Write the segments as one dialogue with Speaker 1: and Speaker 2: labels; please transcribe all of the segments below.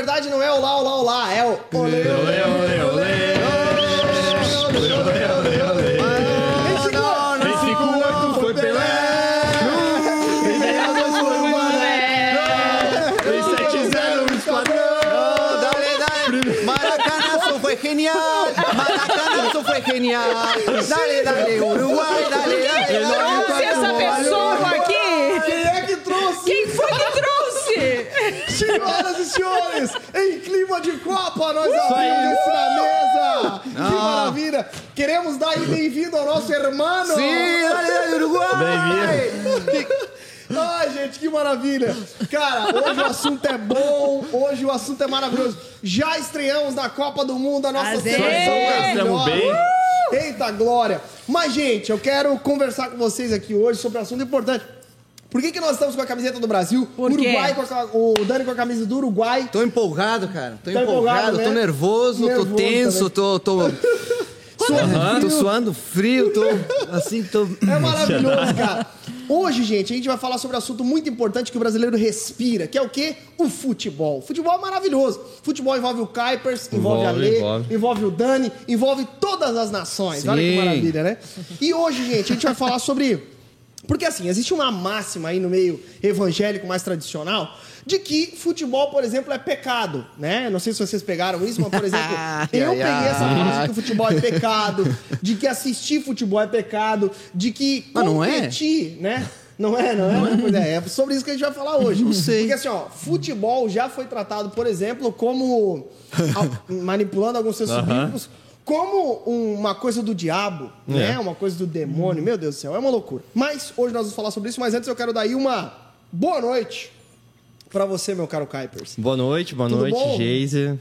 Speaker 1: verdade não é olá, olá, olá, é o olê, olê, olê, olê.
Speaker 2: Em 58 foi Pelé. Em 62 foi Mané. Em 70 o Esquadrão.
Speaker 3: Dale, dale. Maracanazo fue genial. Maracanazo fue genial. Dale, dale, Uruguay, dale, dale. dale.
Speaker 4: Trouxe essa pessoa aqui!
Speaker 1: Senhoras e senhores, em clima de Copa, nós abrimos isso na mesa. Que maravilha. Queremos dar bem-vindo ao nosso hermano.
Speaker 3: Sí, dale, dale, Uruguay.
Speaker 1: Ai, gente, que maravilha! Cara, hoje o assunto é bom, hoje o assunto é maravilhoso. Já estreamos na Copa do Mundo a nossa
Speaker 4: Aê!
Speaker 1: seleção
Speaker 2: bem.
Speaker 1: Eita glória! Mas, gente, eu quero conversar com vocês aqui hoje sobre um assunto importante. Por que, que nós estamos com a camiseta do Brasil?
Speaker 4: Por quê?
Speaker 1: Uruguai com a, o Dani com a camisa do Uruguai.
Speaker 3: Tô empolgado, cara. Tô
Speaker 1: Tá empolgado,
Speaker 3: empolgado,
Speaker 1: né?
Speaker 3: tô nervoso,
Speaker 1: Nervoso
Speaker 3: tô tenso,
Speaker 1: também.
Speaker 3: tô. tô... Tô suando frio, tô assim, tô.
Speaker 1: É maravilhoso, cara. Hoje, gente, a gente vai falar sobre um assunto muito importante que o brasileiro respira, que é o quê? O futebol. Futebol é maravilhoso. Futebol envolve o Kuipers, envolve, a
Speaker 2: Envolve,
Speaker 1: Lê,
Speaker 2: envolve.
Speaker 1: envolve o Dani, envolve todas as nações. Olha que
Speaker 3: Sim.
Speaker 1: maravilha, né? E hoje, gente, a gente vai falar sobre... Porque, assim, existe uma máxima aí no meio evangélico mais tradicional de que futebol, por exemplo, é pecado, né? Não sei se vocês pegaram isso, mas, por exemplo, eu peguei essa fase de que o futebol é pecado, de que assistir futebol é pecado, de que
Speaker 3: Ah, não é?
Speaker 1: competir, né? Não é, não é? Pois é, é sobre isso que a gente vai falar hoje.
Speaker 3: Não sei.
Speaker 1: Porque assim, ó, futebol já foi tratado, por exemplo, como manipulando alguns textos
Speaker 2: Aham.
Speaker 1: bíblicos, como uma coisa do diabo, né? Uma coisa do demônio. Meu Deus do céu, é uma loucura. Mas hoje nós vamos falar sobre isso, mas antes eu quero dar aí uma boa noite pra você, meu caro Kuipers.
Speaker 2: Boa noite, boa
Speaker 1: Tudo
Speaker 2: noite? Geise.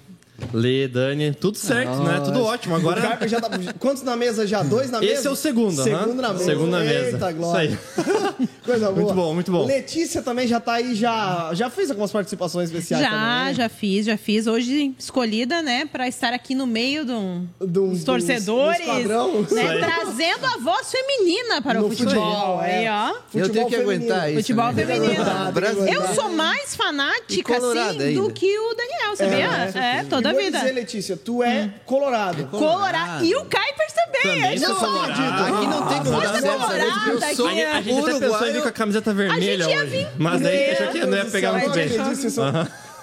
Speaker 2: Lê, Dani, tudo certo, né? Tudo ótimo. Agora.
Speaker 1: Já tá... Quantos na mesa já? Dois na mesa?
Speaker 2: Esse é o segundo.
Speaker 1: Segundo na mesa.
Speaker 2: Segundo na mesa.
Speaker 1: Eita, glória.
Speaker 2: Isso
Speaker 1: Coisa boa.
Speaker 2: Muito bom, muito bom.
Speaker 1: Letícia também já tá aí, já, já fez algumas participações especiais
Speaker 4: Já,
Speaker 1: também, né?
Speaker 4: já fiz, já fiz. Hoje escolhida, né, pra estar aqui no meio de um-
Speaker 1: Do-
Speaker 4: dos
Speaker 1: do-
Speaker 4: torcedores,
Speaker 1: do
Speaker 4: né,
Speaker 2: aí.
Speaker 4: trazendo a voz feminina para
Speaker 1: No
Speaker 4: o futebol.
Speaker 1: futebol, é.
Speaker 4: Aí, ó.
Speaker 3: Eu
Speaker 1: Futebol
Speaker 3: tenho que
Speaker 1: feminino.
Speaker 3: aguentar isso.
Speaker 4: Futebol
Speaker 3: né?
Speaker 4: feminino.
Speaker 1: Ah.
Speaker 4: Eu sou mais fanática, assim,
Speaker 3: ainda.
Speaker 4: do que o Daniel, sabia? É, toda
Speaker 1: e
Speaker 4: a
Speaker 1: vou
Speaker 4: vida.
Speaker 1: dizer, Letícia, tu é colorado.
Speaker 4: Colorado. E o Kuipers também.
Speaker 2: Também
Speaker 4: eu
Speaker 2: sou colorado.
Speaker 3: Aqui não tem dar certo,
Speaker 4: colorada
Speaker 3: sabe? Eu sou
Speaker 2: A gente, a gente até pensou em vir
Speaker 3: uruguaio.
Speaker 2: com a camiseta vermelha
Speaker 4: ia
Speaker 2: hoje.
Speaker 4: vir.
Speaker 2: Mas daí achou que não ia pegar muito
Speaker 1: eu
Speaker 2: bem.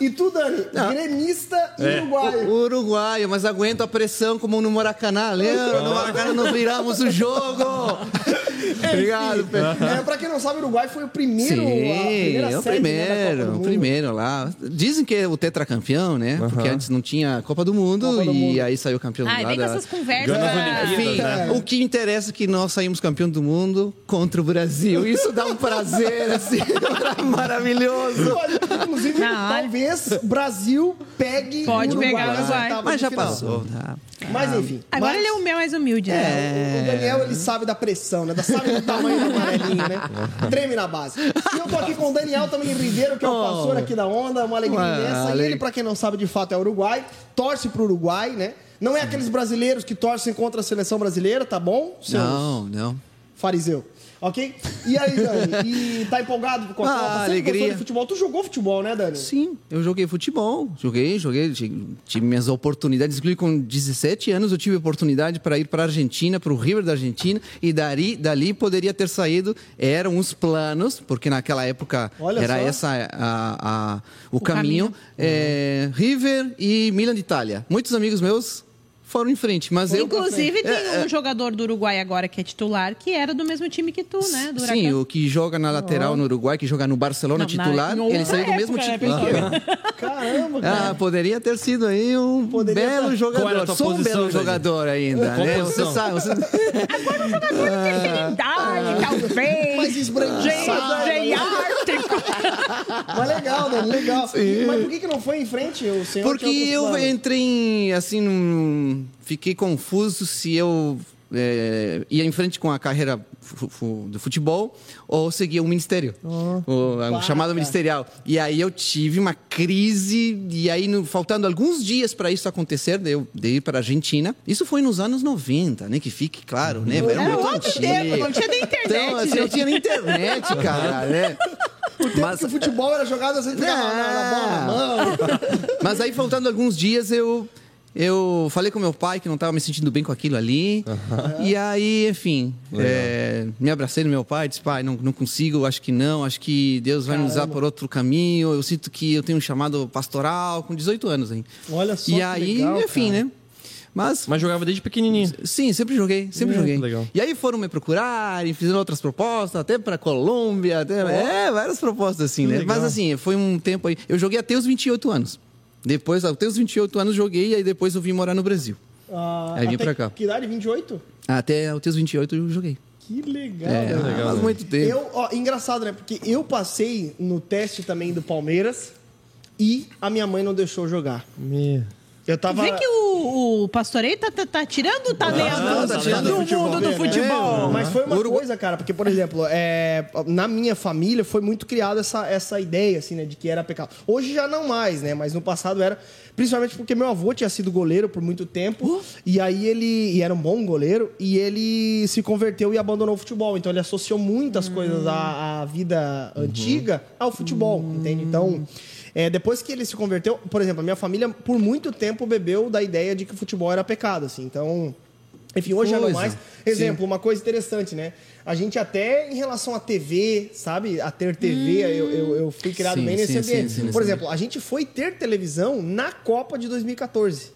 Speaker 1: E tu, Dani, gremista e
Speaker 2: É.
Speaker 1: uruguaio.
Speaker 3: Uruguaio, mas aguento a pressão como no Maracanã. Lembra? No Maracanã nós viramos o jogo. Obrigado, Pedro.
Speaker 1: É, pra quem não sabe, o Uruguai foi o primeiro. a
Speaker 3: Sim,
Speaker 1: primeira
Speaker 3: é o
Speaker 1: né,
Speaker 3: primeiro,
Speaker 1: do
Speaker 3: o
Speaker 1: Mundo.
Speaker 3: primeiro lá. Dizem que é o tetracampeão, né? Porque antes não tinha Copa do Mundo
Speaker 1: Copa do
Speaker 3: e
Speaker 1: Mundo.
Speaker 3: aí saiu campeão
Speaker 4: Ai,
Speaker 3: lá
Speaker 4: vem com
Speaker 3: da...
Speaker 4: essas conversas. Ah,
Speaker 3: Enfim,
Speaker 2: né?
Speaker 3: o que interessa é que nós saímos campeão do mundo contra o Brasil. Isso dá um prazer, assim, maravilhoso.
Speaker 1: Olha, Inclusive,
Speaker 4: Não, olha.
Speaker 1: talvez Brasil pegue
Speaker 4: Pode
Speaker 1: o Uruguai
Speaker 4: pegar o
Speaker 1: nas
Speaker 4: Uruguai.
Speaker 1: oitavas
Speaker 3: Mas
Speaker 1: de
Speaker 3: já
Speaker 1: final.
Speaker 3: passou, tá?
Speaker 1: Mas enfim.
Speaker 4: Agora
Speaker 1: mas-
Speaker 4: ele é o meu mais humilde, né?
Speaker 1: É, O Daniel, ele sabe da pressão, né? Da- Sabe do tamanho do amarelinho, né? Treme na base. E eu tô aqui com o Daniel também Ribeiro, que é o
Speaker 3: Oh.
Speaker 1: pastor aqui da Onda, uma alegria
Speaker 3: Uma
Speaker 1: imensa. E ele, pra quem não sabe, de fato é uruguai, torce pro Uruguai, né? Não é aqueles brasileiros que torcem contra a seleção brasileira, tá bom? Seus
Speaker 3: Não, não.
Speaker 1: Fariseu. Ok? E aí, Dani? E tá empolgado com a
Speaker 3: Ah,
Speaker 1: Copa? Sempre
Speaker 3: alegria.
Speaker 1: de futebol? Tu jogou futebol, né, Dani?
Speaker 3: Sim, eu joguei futebol, joguei, joguei, tive minhas oportunidades, inclusive com 17 anos eu tive oportunidade para ir para a Argentina, para o River da Argentina, e dali, dali poderia ter saído, eram os planos, porque naquela época
Speaker 1: Olha
Speaker 3: era
Speaker 1: só.
Speaker 3: essa a, a- o,
Speaker 4: caminho.
Speaker 3: caminho, é, River e Milan de Itália. Muitos amigos meus foram em frente, mas eu...
Speaker 4: Inclusive, tem
Speaker 3: É,
Speaker 4: um jogador do Uruguai agora que é titular, que era do mesmo time que tu, né? Do
Speaker 3: Sim,
Speaker 4: Huracan.
Speaker 3: o que joga na lateral no Uruguai, que joga no Barcelona
Speaker 4: Não, na-
Speaker 3: titular,
Speaker 4: em
Speaker 3: ele saiu do mesmo
Speaker 4: época, né,
Speaker 3: time.
Speaker 1: Caramba, cara.
Speaker 3: Ah, poderia ter sido aí um
Speaker 1: Poderia
Speaker 3: belo jogador.
Speaker 2: tua
Speaker 3: Sou um belo jogador ainda,
Speaker 2: Qual
Speaker 3: né?
Speaker 2: posição?
Speaker 3: Você sabe. Você...
Speaker 4: Idade, talvez.
Speaker 1: Mas esbranquiçado. Mas legal, Dani, legal. E- Mas por que, que não foi em frente o senhor?
Speaker 3: Porque
Speaker 1: tinha
Speaker 3: eu entrei em, assim, num... fiquei confuso se eu é, ia em frente com a carreira do futebol ou seguia o ministério, o, o
Speaker 1: Baca.
Speaker 3: chamado ministerial. E aí eu tive uma crise e aí no- faltando alguns dias para isso acontecer, eu dei para a Argentina. Isso foi nos anos 90, né? Que fique claro, né? Era,
Speaker 4: Era
Speaker 3: muito
Speaker 4: outro
Speaker 3: antigo.
Speaker 4: tempo, não tinha nem internet,
Speaker 3: Então, assim, não tinha nem internet, cara, né?
Speaker 1: O tempo que o futebol era jogado assim, ficava na, na bola na mão.
Speaker 3: Mas aí, faltando alguns dias, eu, eu falei com meu pai que não estava me sentindo bem com aquilo ali. E aí, enfim, é, me abracei no meu pai, disse, pai, não, não consigo, acho que não, acho que Deus vai me usar
Speaker 1: Caramba.
Speaker 3: por outro caminho. Eu sinto que eu tenho um chamado pastoral com 18 anos, hein?
Speaker 1: Olha só
Speaker 3: E
Speaker 1: que
Speaker 3: aí,
Speaker 1: legal,
Speaker 3: enfim,
Speaker 1: cara.
Speaker 3: né? Mas
Speaker 2: Mas jogava desde pequenininho.
Speaker 3: Sim, sempre joguei, sempre
Speaker 2: É,
Speaker 3: joguei.
Speaker 2: legal.
Speaker 3: E aí foram me procurar e fizeram outras propostas, até para Colômbia, até, é, várias propostas assim, né?
Speaker 1: legal.
Speaker 3: Mas assim, foi um tempo aí. Eu joguei até os 28 anos. Depois, até os 28 anos joguei e aí depois eu vim morar no Brasil.
Speaker 1: Ah,
Speaker 3: Aí vim
Speaker 1: até
Speaker 3: pra cá.
Speaker 1: Que idade? 28?
Speaker 3: Até até os 28 eu joguei.
Speaker 1: Que legal,
Speaker 3: É,
Speaker 1: velho.
Speaker 3: faz
Speaker 2: né?
Speaker 3: muito tempo.
Speaker 1: Eu, ó, engraçado, né? Porque eu passei no teste também do Palmeiras e a minha mãe não deixou jogar.
Speaker 2: Me...
Speaker 1: Eu tava.
Speaker 4: Vê que o, o pastorei tá, tá, tá tirando o talento
Speaker 1: Ah, tá tirando
Speaker 4: do
Speaker 1: futebol,
Speaker 4: mundo do
Speaker 1: né?
Speaker 4: futebol.
Speaker 1: É, mas foi uma
Speaker 3: Uruguai-
Speaker 1: coisa, cara, porque, por exemplo, é, na minha família foi muito criada essa, essa ideia, assim, né, de que era pecado. Hoje já não mais, né, mas no passado era, principalmente porque meu avô tinha sido goleiro por muito tempo, e aí ele, e era um bom goleiro, e ele se converteu e abandonou o futebol, então ele associou muitas coisas à, à vida antiga ao futebol, entende? Então... É, depois que ele se converteu, por exemplo, a minha família por muito tempo bebeu da ideia de que o futebol era pecado, assim. Então, enfim, hoje já não
Speaker 3: coisa.
Speaker 1: mais. Exemplo, uma coisa interessante, né? A gente até em relação à TV, sabe? A ter TV, eu, eu, eu fui criado
Speaker 3: Sim,
Speaker 1: bem nesse
Speaker 3: sim,
Speaker 1: ambiente.
Speaker 3: sim, sim,
Speaker 1: Por
Speaker 3: sim.
Speaker 1: exemplo, a gente foi ter televisão na Copa de 2014.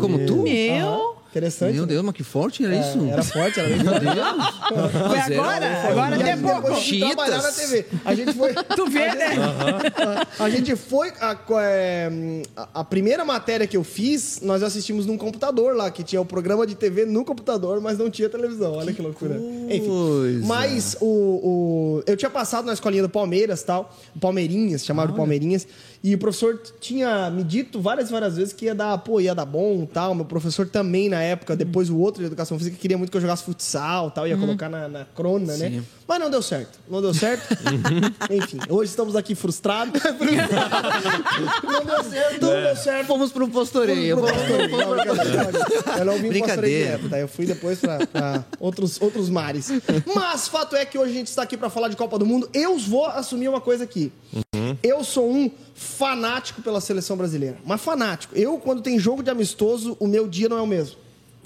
Speaker 3: Como tu?
Speaker 4: Meu,
Speaker 1: Aham. Interessante.
Speaker 3: Meu
Speaker 1: né?
Speaker 3: Deus, mas que forte era isso.
Speaker 1: É, Era forte, era bem
Speaker 3: Meu. Deus.
Speaker 4: foi
Speaker 3: era-
Speaker 4: agora? Agora
Speaker 1: E
Speaker 4: até pouco.
Speaker 1: trabalhar na. TV. A gente foi.
Speaker 4: Tu vê, né?
Speaker 1: A gente foi. A, é, a- a primeira matéria que eu fiz, nós assistimos num computador lá, que tinha o programa de TV no computador, mas não tinha televisão. Olha que, loucura. Enfim.
Speaker 3: coisa.
Speaker 1: Mas o, o- eu tinha passado na escolinha do Palmeiras tal, Palmeirinhas, chamava de Palmeirinhas, e o professor tinha me dito várias, várias vezes que ia dar, pô, ia dar bom tal. Meu professor também, na época, depois o outro de educação física, queria muito que eu jogasse futsal tal, ia colocar na, na crona, né?
Speaker 3: Sim.
Speaker 1: Mas não deu certo. Não deu certo. Enfim, hoje estamos aqui frustrados. não deu certo, não deu certo.
Speaker 3: Fomos pro postoreio.
Speaker 1: Não, brincadeira, Eu não vim.
Speaker 3: Brincadeira.
Speaker 1: direto, tá? Eu fui depois pra, pra outros, outros mares. Mas fato é que hoje a gente está aqui pra falar de Copa do Mundo. Eu vou assumir uma coisa aqui. Eu sou um fanático pela seleção brasileira. Mas fanático. Eu, quando tem jogo de amistoso, o meu dia não é o mesmo.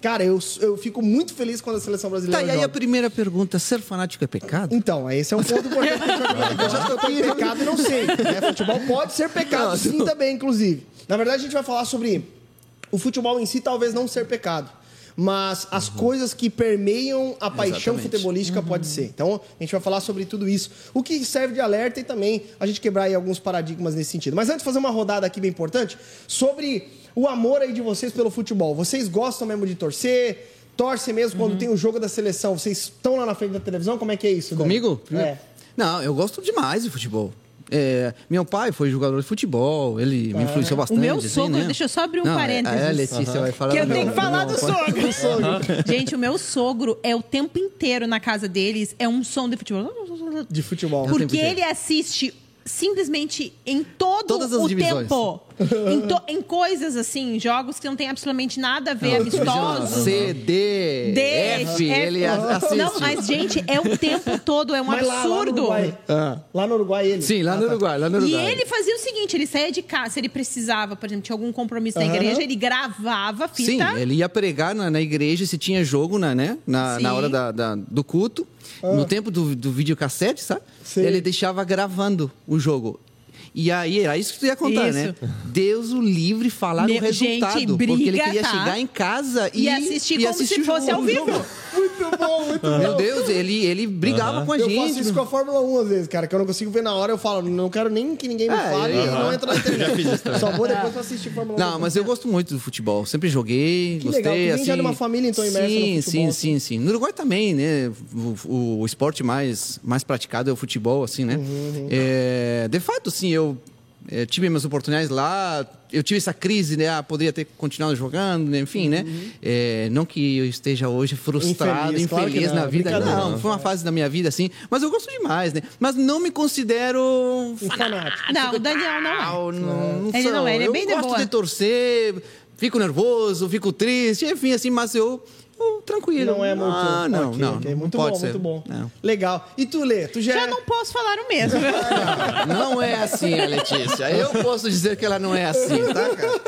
Speaker 1: Cara, eu, eu fico muito feliz quando a seleção brasileira
Speaker 3: Tá, e aí a primeira pergunta, ser fanático é pecado?
Speaker 1: Então, esse é um ponto importante. Eu já que eu tô em pecado e não sei. Né? Futebol pode ser pecado,
Speaker 3: Não,
Speaker 1: sim,
Speaker 3: não.
Speaker 1: também, inclusive. Na verdade, a gente vai falar sobre o futebol em si, talvez não ser pecado. Mas as coisas que permeiam a paixão
Speaker 3: Exatamente.
Speaker 1: futebolística pode ser. Então, a gente vai falar sobre tudo isso. O que serve de alerta e também a gente quebrar aí alguns paradigmas nesse sentido. Mas antes, fazer uma rodada aqui bem importante sobre o amor aí de vocês pelo futebol. Vocês gostam mesmo de torcer? Torcem mesmo quando tem o jogo da seleção? Vocês estão lá na frente da televisão? Como é que é isso? Dani?
Speaker 3: Comigo?
Speaker 1: É.
Speaker 3: Não, eu gosto demais de futebol. É, meu pai foi jogador de futebol, ele me influenciou
Speaker 4: O
Speaker 3: bastante.
Speaker 4: meu
Speaker 3: assim,
Speaker 4: sogro,
Speaker 3: né?
Speaker 4: deixa eu só abrir um
Speaker 3: Não, é-
Speaker 4: parênteses.
Speaker 3: É, a Letícia vai falar.
Speaker 4: Que eu tenho que falar do
Speaker 3: meu-
Speaker 4: sogro. Gente, o meu sogro é o tempo inteiro na casa deles, é um som de futebol.
Speaker 1: De futebol.
Speaker 3: o
Speaker 4: Porque
Speaker 3: inteiro.
Speaker 4: ele assiste simplesmente em todo
Speaker 3: Todas as
Speaker 4: o
Speaker 3: divisões.
Speaker 4: tempo. Em, to- em coisas assim, jogos que não tem absolutamente nada a ver, amistosos.
Speaker 3: C, D,
Speaker 4: D,
Speaker 3: F, ele assiste.
Speaker 4: Não, mas, gente, é o tempo todo, é um
Speaker 1: Mas lá, lá no
Speaker 4: absurdo.
Speaker 1: Uruguai.
Speaker 3: Ah.
Speaker 1: Lá no Uruguai, ele.
Speaker 3: Sim, lá
Speaker 1: Ah,
Speaker 3: no
Speaker 1: tá.
Speaker 3: Uruguai, lá no
Speaker 4: E
Speaker 3: Uruguai.
Speaker 4: ele fazia o seguinte, ele saía de casa, se ele precisava, por exemplo, tinha algum compromisso na igreja, ele gravava a fita.
Speaker 3: Sim, ele ia pregar na, na igreja se tinha jogo na, né, na, na hora da, da- do culto. No tempo do, do videocassete, sabe?
Speaker 1: Sim.
Speaker 3: Ele deixava gravando o jogo. E aí, era isso que tu ia contar,
Speaker 4: Isso.
Speaker 3: né? Deus o livre falar
Speaker 4: Meu-
Speaker 3: o resultado.
Speaker 4: gente,
Speaker 3: porque ele
Speaker 4: briga,
Speaker 3: queria
Speaker 4: tá?
Speaker 3: chegar em casa e,
Speaker 4: E assistir
Speaker 3: e
Speaker 4: como se
Speaker 3: assistir o
Speaker 4: fosse
Speaker 3: jogo-
Speaker 4: ao vivo.
Speaker 1: Muito bom, muito bom.
Speaker 3: Meu Deus, ele, ele brigava com a
Speaker 1: Eu
Speaker 3: gente.
Speaker 1: faço isso com a Fórmula 1 às vezes, cara, que eu não consigo ver na hora, eu falo, não quero nem que ninguém me
Speaker 3: É,
Speaker 1: fale, eu
Speaker 3: aham.
Speaker 1: não entro na internet. Só vou depois pra assistir Fórmula 1.
Speaker 3: Não, mas eu gosto muito do futebol. Sempre joguei,
Speaker 1: Que
Speaker 3: gostei.
Speaker 1: legal, tu vem
Speaker 3: assim,
Speaker 1: já de uma família, então, imersa no
Speaker 3: sim,
Speaker 1: futebol,
Speaker 3: Sim,
Speaker 1: assim.
Speaker 3: sim, sim. No Uruguai também, né? O, o- o esporte mais, mais praticado é o futebol, assim, né?
Speaker 1: Uhum,
Speaker 3: É, de fato, sim, eu é, tive minhas oportunidades lá. Eu tive essa crise, né? Ah, poderia ter continuado jogando, né? enfim, né? É, não que eu esteja hoje frustrado,
Speaker 1: Infeliz,
Speaker 3: infeliz,
Speaker 1: claro não,
Speaker 3: na vida.
Speaker 1: brincadeira.
Speaker 3: Não, foi uma fase da minha vida, assim. Mas eu gosto demais, né? Mas não me considero
Speaker 1: fanático.
Speaker 4: Não, o Daniel não é.
Speaker 3: não, não,
Speaker 4: Ele
Speaker 3: sou.
Speaker 4: não é, ele é
Speaker 3: eu
Speaker 4: bem de
Speaker 3: gosto
Speaker 4: boa.
Speaker 3: de torcer, fico nervoso, fico triste, enfim, assim, mas eu, eu tranquilo.
Speaker 1: Não é muito.
Speaker 3: Ah, não,
Speaker 1: Ok,
Speaker 3: não,
Speaker 1: ok.
Speaker 3: não
Speaker 1: Muito
Speaker 3: pode
Speaker 1: bom,
Speaker 3: ser.
Speaker 1: muito bom.
Speaker 3: Não.
Speaker 1: Legal. E tu, Lê? Tu já,
Speaker 4: Já
Speaker 1: é-
Speaker 4: não posso falar o mesmo.
Speaker 3: Não é assim, a Letícia. Eu posso dizer que ela não é assim, tá, cara?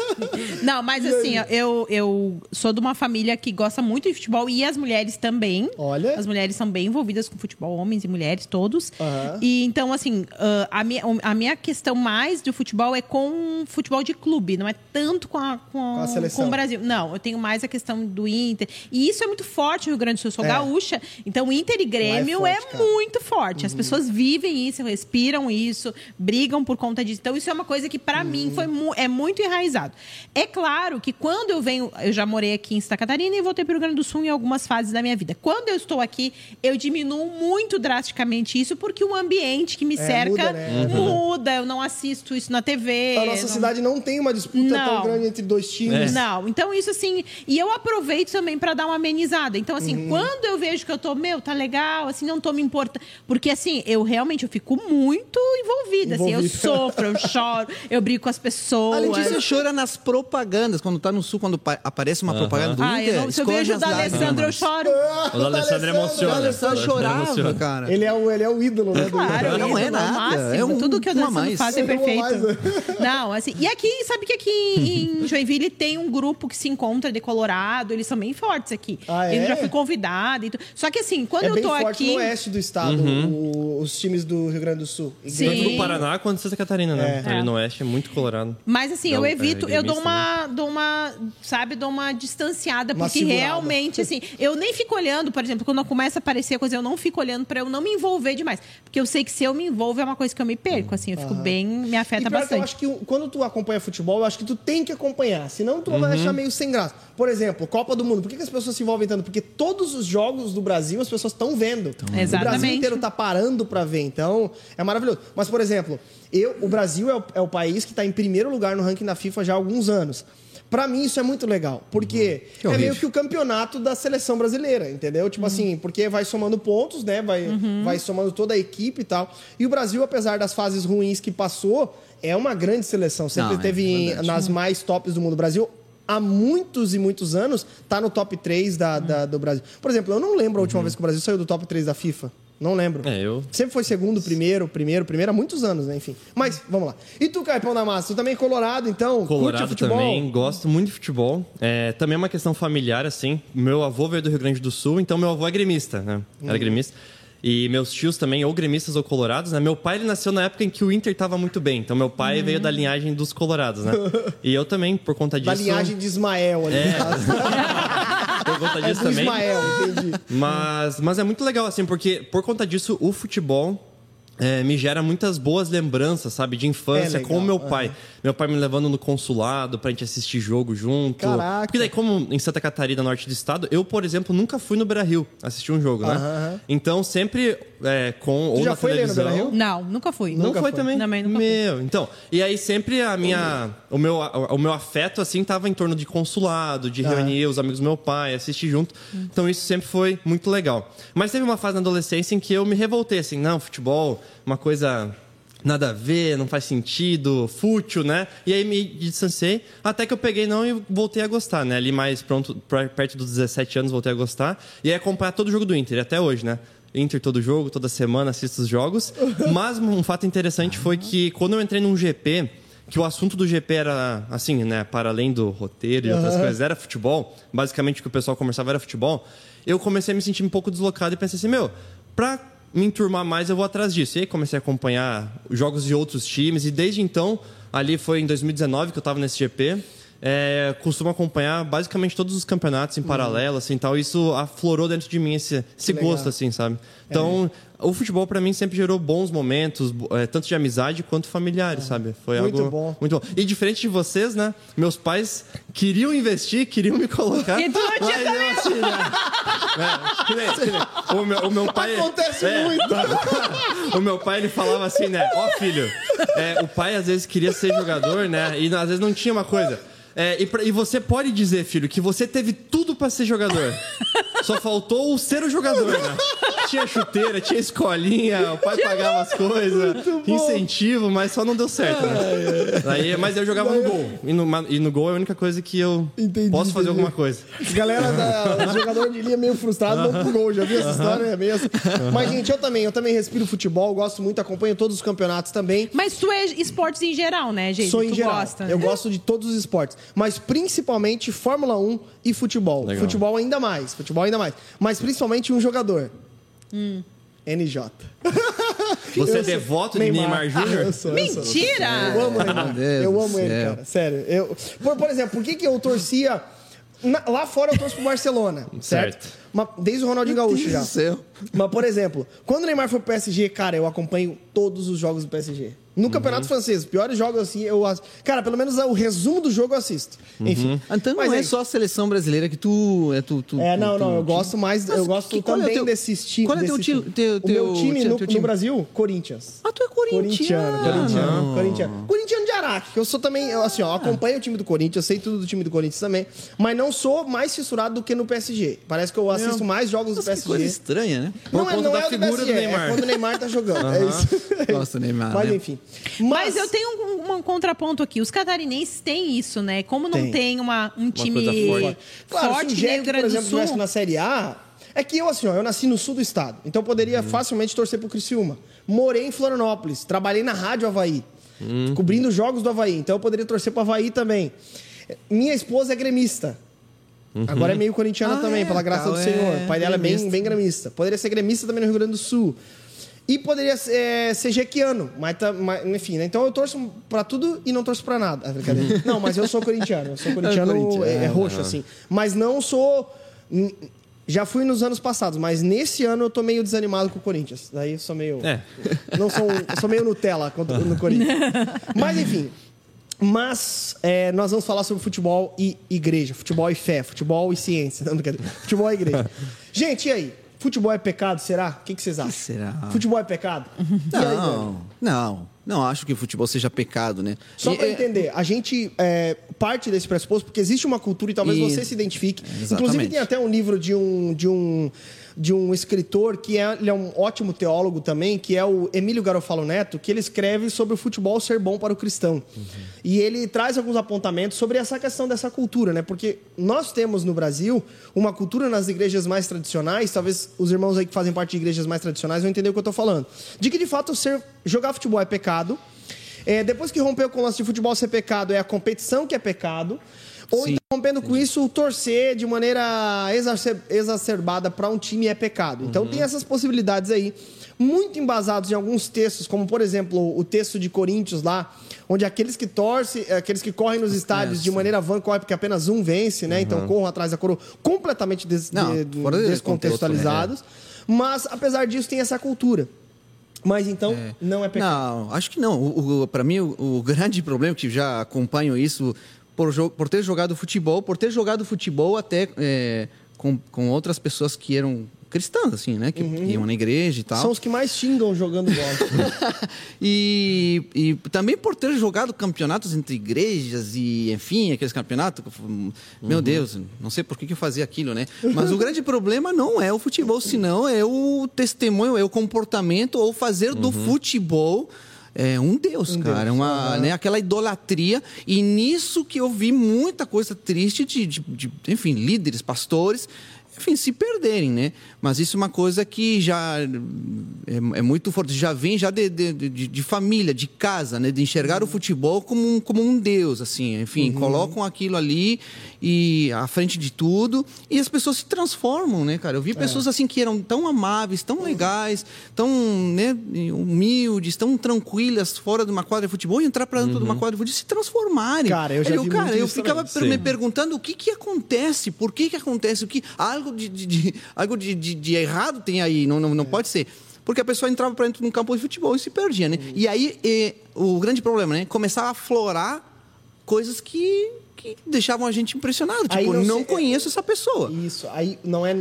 Speaker 4: Não, mas assim, eu, eu sou de uma família que gosta muito de futebol e as mulheres também.
Speaker 1: Olha.
Speaker 4: As mulheres são bem envolvidas com futebol, homens e mulheres, todos.
Speaker 1: Aham.
Speaker 4: E então, assim, ah, a, minha, a minha questão mais do futebol é com futebol de clube, não é tanto com, a, com,
Speaker 1: a seleção.
Speaker 4: com o Brasil. Não, eu tenho mais a questão do Inter. E isso é muito forte no Rio Grande do Sul. Eu sou
Speaker 1: É.
Speaker 4: gaúcha, então Inter e Grêmio
Speaker 1: Lá é
Speaker 4: é,
Speaker 1: forte. Uhum.
Speaker 4: muito forte. As pessoas vivem isso, respiram isso, brigam por conta disso. Então, isso é uma coisa que, pra mim,
Speaker 1: Uhum.
Speaker 4: foi mu- é muito enraizado. É claro que quando eu venho, eu já morei aqui em Santa Catarina e voltei para o Rio Grande do Sul em algumas fases da minha vida. Quando eu estou aqui, eu diminuo muito drasticamente isso, porque o ambiente que me
Speaker 1: É,
Speaker 4: cerca
Speaker 1: muda, né?
Speaker 4: muda, eu não assisto isso na TV.
Speaker 1: A nossa
Speaker 4: não-
Speaker 1: cidade não tem uma disputa tão
Speaker 4: Não.
Speaker 1: grande entre dois times.
Speaker 4: não, então isso assim. E eu aproveito também pra dar uma amenizada. Então, assim,
Speaker 1: Uhum.
Speaker 4: quando eu vejo que eu tô, meu, tá legal, assim, não tô me importando. Porque, assim, eu realmente eu fico muito envolvida. Assim, eu
Speaker 1: Envolvida.
Speaker 4: sofro, eu choro, eu brigo com as pessoas.
Speaker 3: A Letícia chora nas propagandas. Quando tá no sul, quando pa- aparece uma propaganda do
Speaker 4: Ah, eu
Speaker 3: Inter,
Speaker 4: não- se eu vejo o da. Alessandra, eu choro.
Speaker 2: O da Alessandro emociona.
Speaker 3: A Alessandra
Speaker 2: O
Speaker 3: chorava, cara.
Speaker 1: Ele é o, ele é o ídolo, né? do
Speaker 4: Claro,
Speaker 1: Inter.
Speaker 3: Não é
Speaker 4: o
Speaker 3: nada,
Speaker 4: máximo.
Speaker 3: é um-
Speaker 4: Tudo que o Alessandro faz é
Speaker 1: É
Speaker 4: perfeito.
Speaker 1: mais.
Speaker 4: Não, assim. E aqui, sabe que aqui em Joinville tem um grupo que se encontra de Colorado, eles são bem fortes aqui.
Speaker 1: Ah, é?
Speaker 4: Eu já fui convidada. e tu- Só que assim, quando
Speaker 1: É
Speaker 4: eu tô
Speaker 1: forte
Speaker 4: aqui.
Speaker 1: no oeste do estado, o- os times do Rio Grande do Sul.
Speaker 4: Sim.
Speaker 2: Tanto do Paraná quanto Santa Catarina, né?
Speaker 1: É.
Speaker 2: Ali no oeste é muito colorado.
Speaker 4: Mas assim,
Speaker 2: Não,
Speaker 4: eu
Speaker 2: é,
Speaker 4: evito, eu dou uma, dou uma, sabe, dou uma distanciada,
Speaker 1: Uma
Speaker 4: porque
Speaker 1: segurada.
Speaker 4: realmente, assim, eu nem fico olhando, por exemplo, quando começa a aparecer coisa, eu não fico olhando pra eu não me envolver demais. Porque eu sei que se eu me envolvo é uma coisa que eu me perco, assim, eu fico bem, me
Speaker 1: E
Speaker 4: afeta
Speaker 1: pior que eu
Speaker 4: bastante.
Speaker 1: acho que quando tu acompanha futebol, eu acho que tu tem que acompanhar. Senão tu
Speaker 3: Uhum.
Speaker 1: vai achar meio sem graça. Por exemplo, Copa do Mundo. Por que, que as pessoas se envolvem tanto? Porque todos os jogos do Brasil as pessoas estão vendo. O Brasil
Speaker 4: Exatamente.
Speaker 1: inteiro tá parando pra ver. Então, é maravilhoso. Mas, por exemplo, eu, o Brasil é o, é o país que tá em primeiro lugar no ranking da FIFA já há alguns anos. Pra mim, isso é muito legal. Porque
Speaker 3: Que
Speaker 1: é meio que o campeonato da seleção brasileira, entendeu? Tipo assim, porque vai somando pontos, né? Vai, vai somando toda a equipe e tal. E o Brasil, apesar das fases ruins que passou, é uma grande seleção. Sempre
Speaker 3: Não, é
Speaker 1: teve
Speaker 3: verdade.
Speaker 1: nas mais tops do mundo. O Brasil, há muitos e muitos anos, tá no top 3 da, da- do Brasil. Por exemplo, eu não lembro a última vez que o Brasil saiu do top 3 da FIFA. Não lembro.
Speaker 2: É, eu-
Speaker 1: Sempre foi segundo, primeiro, primeiro, primeiro, há muitos anos, né? Enfim. Mas, vamos lá. E tu, Caipão da Massa? Tu também é colorado, então? curte
Speaker 2: Colorado
Speaker 1: futebol?
Speaker 2: também, gosto muito de futebol. É, também é uma questão familiar, assim. Meu avô veio do Rio Grande do Sul, então meu avô é gremista, né? Era gremista. E meus tios também, ou gremistas ou colorados, né? Meu pai, ele nasceu na época em que o Inter estava muito bem. Então meu pai veio da linhagem dos colorados, né? E eu também, por conta disso...
Speaker 1: Da linhagem de Ismael ali.
Speaker 2: É. Por conta
Speaker 1: É
Speaker 2: disso
Speaker 1: do
Speaker 2: também.
Speaker 1: Ismael, entendi.
Speaker 2: Mas, mas é muito legal, assim, porque por conta disso, o futebol é, me gera muitas boas lembranças, sabe, de infância
Speaker 1: É
Speaker 2: com o meu pai. Meu pai me levando no consulado pra gente assistir jogo junto.
Speaker 1: Caraca.
Speaker 2: Porque daí, como em Santa Catarina, norte do estado, eu, por exemplo, nunca fui no Beira Rio assistir um jogo, né?
Speaker 1: Aham.
Speaker 2: Então, sempre é, com ou
Speaker 1: já
Speaker 2: na
Speaker 1: foi ler no
Speaker 2: televisão.
Speaker 1: Beira-Rio?
Speaker 4: Não, nunca fui.
Speaker 2: Não
Speaker 1: Nunca
Speaker 2: foi
Speaker 1: foi.
Speaker 2: também?
Speaker 4: Também nunca fui.
Speaker 2: Meu, então. E aí sempre a minha. O meu, o meu afeto, assim, tava em torno de consulado, de reunir os amigos do meu pai, assistir junto. Então isso sempre foi muito legal. Mas teve uma fase na adolescência em que eu me revoltei, assim, não, futebol, uma coisa. Nada a ver, não faz sentido, fútil, né? E aí me distanciei, até que eu peguei não e voltei a gostar, né? Ali mais pronto, perto dos 17 anos, voltei a gostar. E aí acompanhar todo o jogo do Inter, até hoje, né? Inter todo jogo, toda semana assisto os jogos. Mas um fato interessante foi que quando eu entrei num GP, que o assunto do GP era, assim, né, para além do roteiro e outras coisas, era futebol. Basicamente o que o pessoal conversava era futebol. Eu comecei a me sentir um pouco deslocado e pensei assim, meu, pra me enturmar mais eu vou atrás disso. E aí comecei a acompanhar jogos de outros times e desde então, ali foi em 2019 que eu estava nesse GP, é, costumo acompanhar basicamente todos os campeonatos em paralelo, assim, tal. Isso aflorou dentro de mim esse, esse gosto, assim, sabe? Então, o futebol para mim sempre gerou bons momentos, é, tanto de amizade quanto familiares, sabe? Foi
Speaker 1: Muito
Speaker 2: algo
Speaker 1: bom.
Speaker 2: muito bom. E diferente de vocês, né? Meus pais queriam investir, queriam me colocar.
Speaker 4: E tu não tinha
Speaker 2: assim, né? É, que nem- que nem- o, meu, o meu pai.
Speaker 1: Acontece
Speaker 2: é,
Speaker 1: muito.
Speaker 2: o meu pai ele falava assim, né? Ó, filho, é, o pai às vezes queria ser jogador, né? E às vezes não tinha uma coisa. É, e, pra- e você pode dizer, filho, que você teve tudo pra ser jogador. Só faltou o ser o jogador, né? Tinha chuteira, tinha escolinha, o pai pagava as coisas, incentivo, mas só não deu certo, né? Aí, mas eu jogava no gol. E no, e no gol é a única coisa que eu
Speaker 1: Entendi,
Speaker 2: posso fazer
Speaker 1: entendi.
Speaker 2: alguma coisa.
Speaker 1: Galera, da, os jogadores de linha meio frustrados vão pro gol. Já vi essa história? É assim. Mas, gente, eu também, eu também respiro futebol, gosto muito, acompanho todos os campeonatos também.
Speaker 4: Mas tu é esportes em geral, né, gente?
Speaker 1: Sou em
Speaker 4: tu
Speaker 1: geral.
Speaker 4: gosta.
Speaker 1: Eu gosto de todos os esportes, mas principalmente Fórmula 1 e futebol.
Speaker 2: Legal.
Speaker 1: Futebol ainda mais, futebol ainda mais. Mas principalmente um jogador. NJ.
Speaker 2: Você é
Speaker 1: Eu sou-
Speaker 2: devoto de Neymar Júnior?
Speaker 1: Eu sou, eu sou.
Speaker 4: Mentira!
Speaker 1: Eu amo o Neymar. Eu amo ele, cara. Sério. Eu, por, por exemplo, por que, que eu torcia. na- lá fora eu torço pro Barcelona, certo?
Speaker 2: Certo.
Speaker 1: Mas desde o Ronaldinho Gaúcho já.
Speaker 3: do céu.
Speaker 1: Mas, por exemplo, quando o Neymar foi pro PSG, cara, eu acompanho todos os jogos do PSG.
Speaker 3: Uhum.
Speaker 1: No Campeonato Francês, os piores jogos assim, eu. ass- Cara, pelo menos o resumo do jogo eu assisto. Enfim.
Speaker 3: Então
Speaker 1: Mas
Speaker 3: não é
Speaker 1: aí-
Speaker 3: só a seleção brasileira que tu. É, tu, tu
Speaker 1: É, não,
Speaker 3: tu-
Speaker 1: não, eu gosto mais, eu
Speaker 3: Mas
Speaker 1: gosto
Speaker 3: que- é o
Speaker 1: também
Speaker 3: teu-
Speaker 1: desse estilo.
Speaker 3: qual é teu
Speaker 1: time.
Speaker 3: teu-
Speaker 1: o
Speaker 3: teu-
Speaker 1: meu time
Speaker 3: teu-
Speaker 1: no,
Speaker 3: teu
Speaker 1: no
Speaker 3: time?
Speaker 1: Brasil, Corinthians.
Speaker 3: Ah, tu é corintiano.
Speaker 1: Corintiano, corintiano, corintiano. Corintiano de Araque, que eu sou também, eu, assim, ó, eu acompanho o time do Corinthians, eu sei tudo do time do Corinthians também, mas não sou mais fissurado do que no PSG. Parece que eu assisto mais jogos do
Speaker 3: Nossa, que coisa
Speaker 1: PSG.
Speaker 3: estranha, né?
Speaker 2: Por
Speaker 1: Não é,
Speaker 2: conta
Speaker 1: não
Speaker 2: da
Speaker 1: é o do
Speaker 2: figura do
Speaker 1: PSG,
Speaker 2: Neymar.
Speaker 1: É quando o Neymar tá jogando. É isso.
Speaker 3: Gosto do Neymar,
Speaker 1: Mas
Speaker 3: né?
Speaker 1: enfim.
Speaker 4: Mas eu tenho um, um contraponto aqui. Os catarinenses têm isso, né? Como não
Speaker 1: Tem.
Speaker 4: tem, uma, um time
Speaker 2: coisa forte.
Speaker 4: forte,
Speaker 1: Claro, se o
Speaker 4: que nem o
Speaker 1: por
Speaker 4: Grande
Speaker 1: exemplo,
Speaker 4: do Sul.
Speaker 1: na Série A, é que eu, assim, ó, eu nasci no sul do estado, então eu poderia facilmente torcer pro Criciúma. Morei em Florianópolis, trabalhei na Rádio Havaí, cobrindo os jogos do Havaí, então eu poderia torcer pro Havaí também. Minha esposa é gremista. Agora é meio corintiana
Speaker 3: Ah,
Speaker 1: também,
Speaker 3: é,
Speaker 1: pela graça do
Speaker 3: é,
Speaker 1: Senhor. O pai dela é bem,
Speaker 3: gremista.
Speaker 1: bem gremista. Poderia ser gremista também no Rio Grande do Sul. E poderia ser, é, ser jequiano, mas, tá- mas, enfim, né? Então eu torço pra tudo e não torço pra nada. Ah, brincadeira. não, mas eu sou corintiano. Eu sou corintiano,
Speaker 3: corintiano,
Speaker 1: é, é roxo, assim. Mas não sou. Já fui nos anos passados, mas nesse ano eu tô meio desanimado com o Corinthians. Daí eu sou meio.
Speaker 2: É.
Speaker 1: Não sou, eu sou meio Nutella no Corinthians. Mas enfim. Mas é, nós vamos falar sobre futebol e igreja, futebol e fé, futebol e ciência. Não, brincadeira. Futebol e igreja. Gente, e aí? Futebol é pecado, será? O que, que vocês acham?
Speaker 3: será?
Speaker 1: Futebol é pecado? E aí?
Speaker 3: Não, não, acho que o futebol seja pecado, né?
Speaker 1: Só para
Speaker 3: é-
Speaker 1: entender, a gente é, parte desse pressuposto porque existe uma cultura e talvez
Speaker 3: E-
Speaker 1: você se identifique.
Speaker 3: Exatamente.
Speaker 1: Inclusive tem até um livro de um de um de um escritor que é, ele é um ótimo teólogo também, que é o Emílio Garofalo Neto, que ele escreve sobre o futebol ser bom para o cristão. E ele traz alguns apontamentos sobre essa questão dessa cultura, né? Porque nós temos no Brasil uma cultura nas igrejas mais tradicionais, talvez os irmãos aí que fazem parte de igrejas mais tradicionais vão entender o que eu estou falando, de que de fato ser jogar futebol é pecado. É, depois que rompeu com o lance de futebol ser pecado, é a competição que é pecado. Ou
Speaker 3: Sim.
Speaker 1: então, rompendo com isso, o torcer de maneira exacer- exacerbada para um time é pecado. Então tem essas possibilidades aí, muito embasados em alguns textos, como por exemplo o texto de Coríntios lá, onde aqueles que torcem, aqueles que correm nos estádios de
Speaker 3: sim.
Speaker 1: maneira vã, correm porque apenas um vence, né? Então corram atrás da coroa, completamente des-
Speaker 3: Não,
Speaker 1: de-
Speaker 3: de
Speaker 1: descontextualizados. Mas apesar disso, tem essa cultura. Mas então, não é pecado.
Speaker 3: Não, acho que não. O, o, para mim, o, o grande problema, que já acompanho isso, por, por ter jogado futebol, por ter jogado futebol até é, com, com outras pessoas que eram cristãs, assim, né? Que iam na igreja e tal.
Speaker 1: São os que mais xingam jogando bola.
Speaker 3: e, e também por ter jogado campeonatos entre igrejas e, enfim, aqueles campeonatos. Meu Deus, não sei por que, que eu fazia aquilo, né? Mas o grande problema não é o futebol, senão é o testemunho, é o comportamento ou fazer do futebol. É um Deus, cara. É uma, né, aquela idolatria. E nisso que eu vi muita coisa triste de, de- de, enfim, líderes, pastores, enfim, se perderem, né? Mas isso é uma coisa que já é, é muito forte, já vem já de, de, de- de família, de casa, né? De enxergar o futebol como um, como um deus, assim. Enfim, colocam aquilo ali e à frente de tudo e as pessoas se transformam, né, cara? Eu vi pessoas assim que eram tão amáveis, tão legais, tão né, humildes, tão tranquilas fora de uma quadra de futebol e entrar para dentro de uma quadra de futebol e se transformarem.
Speaker 1: Cara, eu já vi
Speaker 3: cara, eu ficava
Speaker 1: também.
Speaker 3: me
Speaker 2: Sim.
Speaker 3: perguntando o que que acontece, por que que acontece, o que algo de, de- de- algo de, de- de errado tem aí, não, não, não pode ser. Porque a pessoa entrava para dentro de um campo de futebol e se perdia, né? E aí eh, o grande problema, né? Começava a florar coisas que, que deixavam a gente impressionado.
Speaker 1: Aí
Speaker 3: Tipo,
Speaker 1: não
Speaker 3: não,
Speaker 1: sei-
Speaker 3: conheço essa pessoa.
Speaker 1: Isso, aí não é.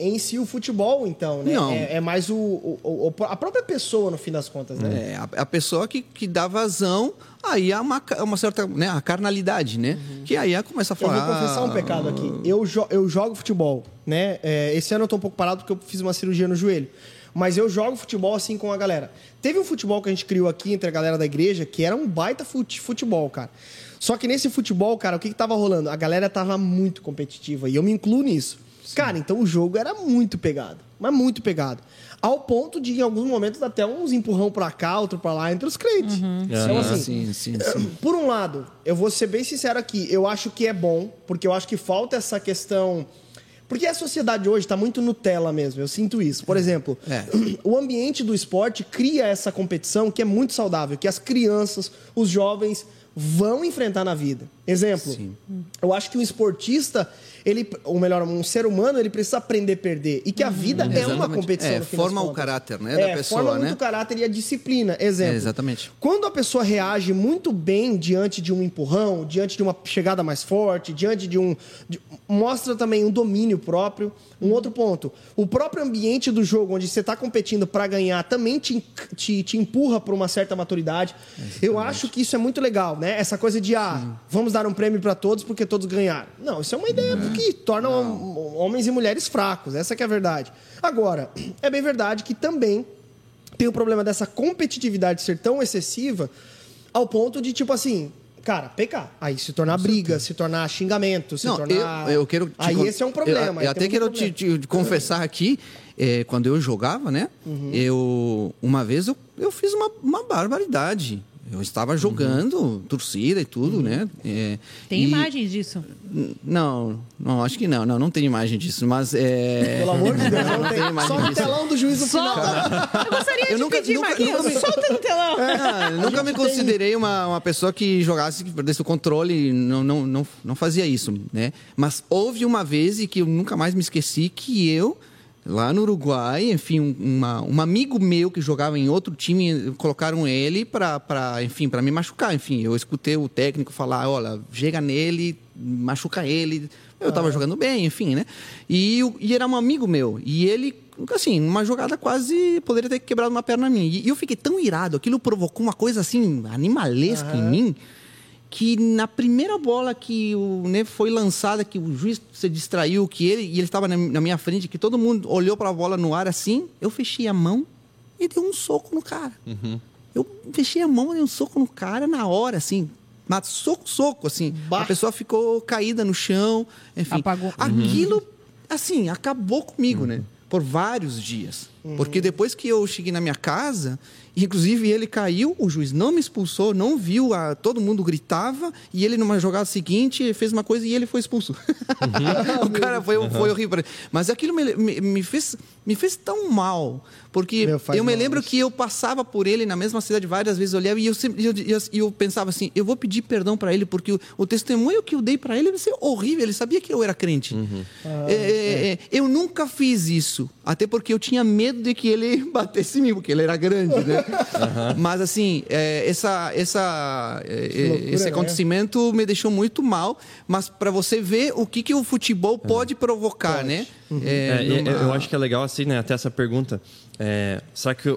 Speaker 1: Em si o futebol, então, né?
Speaker 3: Não.
Speaker 1: É, é mais o, o- o- a própria pessoa, no fim das contas, né?
Speaker 3: É, a, a pessoa que, que dá vazão aí a uma, uma certa né, a carnalidade, né? Que aí começa a
Speaker 1: Eu
Speaker 3: falar.
Speaker 1: vou confessar um pecado aqui. Eu, jo- eu jogo futebol, né? É, esse ano eu tô um pouco parado porque eu fiz uma cirurgia no joelho. Mas eu jogo futebol assim com a galera. Teve um futebol que a gente criou aqui entre a galera da igreja que era um baita fute- futebol, cara. Só que nesse futebol, cara, o que, que tava rolando? A galera tava muito competitiva e eu me incluo nisso. Cara, então o jogo era muito pegado. Mas muito pegado. Ao ponto de, em alguns momentos, até uns empurrão pra cá, outro pra lá, entre os crentes. Então,
Speaker 3: Ah,
Speaker 1: assim,
Speaker 3: sim, sim, sim.
Speaker 1: por um lado, eu vou ser bem sincero aqui, eu acho que é bom, porque eu acho que falta essa questão. Porque a sociedade hoje está muito Nutella mesmo, eu sinto isso. Por exemplo,
Speaker 3: É.
Speaker 1: o ambiente do esporte cria essa competição que é muito saudável, que as crianças, os jovens vão enfrentar na vida. Exemplo,
Speaker 3: Sim.
Speaker 1: eu acho que o esportista, ele, ou melhor, um ser humano, ele precisa aprender a perder. E que a vida é uma
Speaker 3: Exatamente.
Speaker 1: competição.
Speaker 3: É, forma o caráter, né, da
Speaker 1: É,
Speaker 3: pessoa,
Speaker 1: forma muito
Speaker 3: né?
Speaker 1: o caráter e a disciplina. Exemplo.
Speaker 3: É, exatamente.
Speaker 1: Quando a pessoa reage muito bem diante de um empurrão, diante de uma chegada mais forte, diante de um. de- mostra também um domínio próprio. Um outro ponto: o próprio ambiente do jogo, onde você está competindo para ganhar, também te, te, te empurra para uma certa maturidade. Eu acho que isso é muito legal, né? Essa coisa de, ah, vamos dar um prêmio para todos porque todos ganharam. Não, isso é uma ideia que torna hom- homens e mulheres fracos. Essa que é a verdade. Agora, é bem verdade que também tem o problema dessa competitividade ser tão excessiva ao ponto de, tipo assim, cara, pecar. Aí se tornar briga, se tornar xingamento, se
Speaker 3: Não,
Speaker 1: tornar.
Speaker 3: eu, eu quero te
Speaker 1: Aí
Speaker 3: con-
Speaker 1: esse é um problema.
Speaker 3: Eu, eu até quero te, te confessar aqui, é, quando eu jogava, né?
Speaker 1: Uhum.
Speaker 3: Eu uma vez eu, eu fiz uma, uma barbaridade. Eu estava jogando, torcida e tudo,
Speaker 1: Uhum.
Speaker 3: né? É,
Speaker 4: Tem
Speaker 3: e-
Speaker 4: imagens disso.
Speaker 3: Não, não, acho que não, não, não tem imagem disso, mas é.
Speaker 1: Pelo amor de Deus, não
Speaker 3: tem
Speaker 1: tem.
Speaker 3: imagem
Speaker 1: Só no
Speaker 3: disso.
Speaker 1: telão do juízo final.
Speaker 4: Eu gostaria
Speaker 3: Eu
Speaker 4: de
Speaker 3: nunca-
Speaker 4: pedir,
Speaker 3: nunca-
Speaker 4: Marquinhos,
Speaker 3: nunca me-
Speaker 4: solta no telão.
Speaker 3: Eu nunca me
Speaker 1: tem-
Speaker 3: considerei uma, uma pessoa que jogasse, que perdesse o controle, não, não, não, não fazia isso, né? Mas houve uma vez e que eu nunca mais me esqueci que eu, lá no Uruguai, enfim, um, uma, um amigo meu que jogava em outro time, colocaram ele para, enfim, para me machucar. Enfim, eu escutei o técnico falar, olha, chega nele, machuca ele. Eu tava jogando bem, enfim, né? E, e era um amigo meu. E ele, assim, numa jogada quase poderia ter quebrado uma perna minha. E eu fiquei tão irado, aquilo provocou uma coisa assim, animalesca em mim, que na primeira bola que o, né, foi lançada, que o juiz se distraiu, que ele, e ele estava na, na minha frente, que todo mundo olhou para a bola no ar assim, eu fechei a mão e dei um soco no cara. Eu fechei a mão e dei um soco no cara na hora, assim. Mas soco, soco, assim.
Speaker 1: Bah.
Speaker 3: A pessoa ficou caída no chão, enfim.
Speaker 4: Apagou.
Speaker 3: Aquilo, assim, acabou comigo, né? Por vários dias. Porque depois que eu cheguei na minha casa, inclusive ele caiu, o juiz não me expulsou, não viu, a, todo mundo gritava, e ele numa jogada seguinte fez uma coisa e ele foi expulso. o cara foi, foi horrível. Mas aquilo me, me, me fez, me fez tão mal, porque
Speaker 1: Meu,
Speaker 3: eu me
Speaker 1: mal
Speaker 3: lembro que eu passava por ele na mesma cidade várias vezes, eu olhava e eu, sempre, eu, eu, eu pensava assim, eu vou pedir perdão para ele, porque o, o testemunho que eu dei para ele vai ser horrível, ele sabia que eu era crente. É, é, é, eu nunca fiz isso, até porque eu tinha medo de que ele batesse em mim, porque ele era grande, né? Mas assim, é, essa, essa, é,
Speaker 1: loucura,
Speaker 3: esse
Speaker 1: né?
Speaker 3: acontecimento me deixou muito mal, mas para você ver o que, que o futebol pode provocar, né?
Speaker 2: É, e-
Speaker 3: numa-
Speaker 2: Eu acho que é legal assim, né? Até essa pergunta. É, será que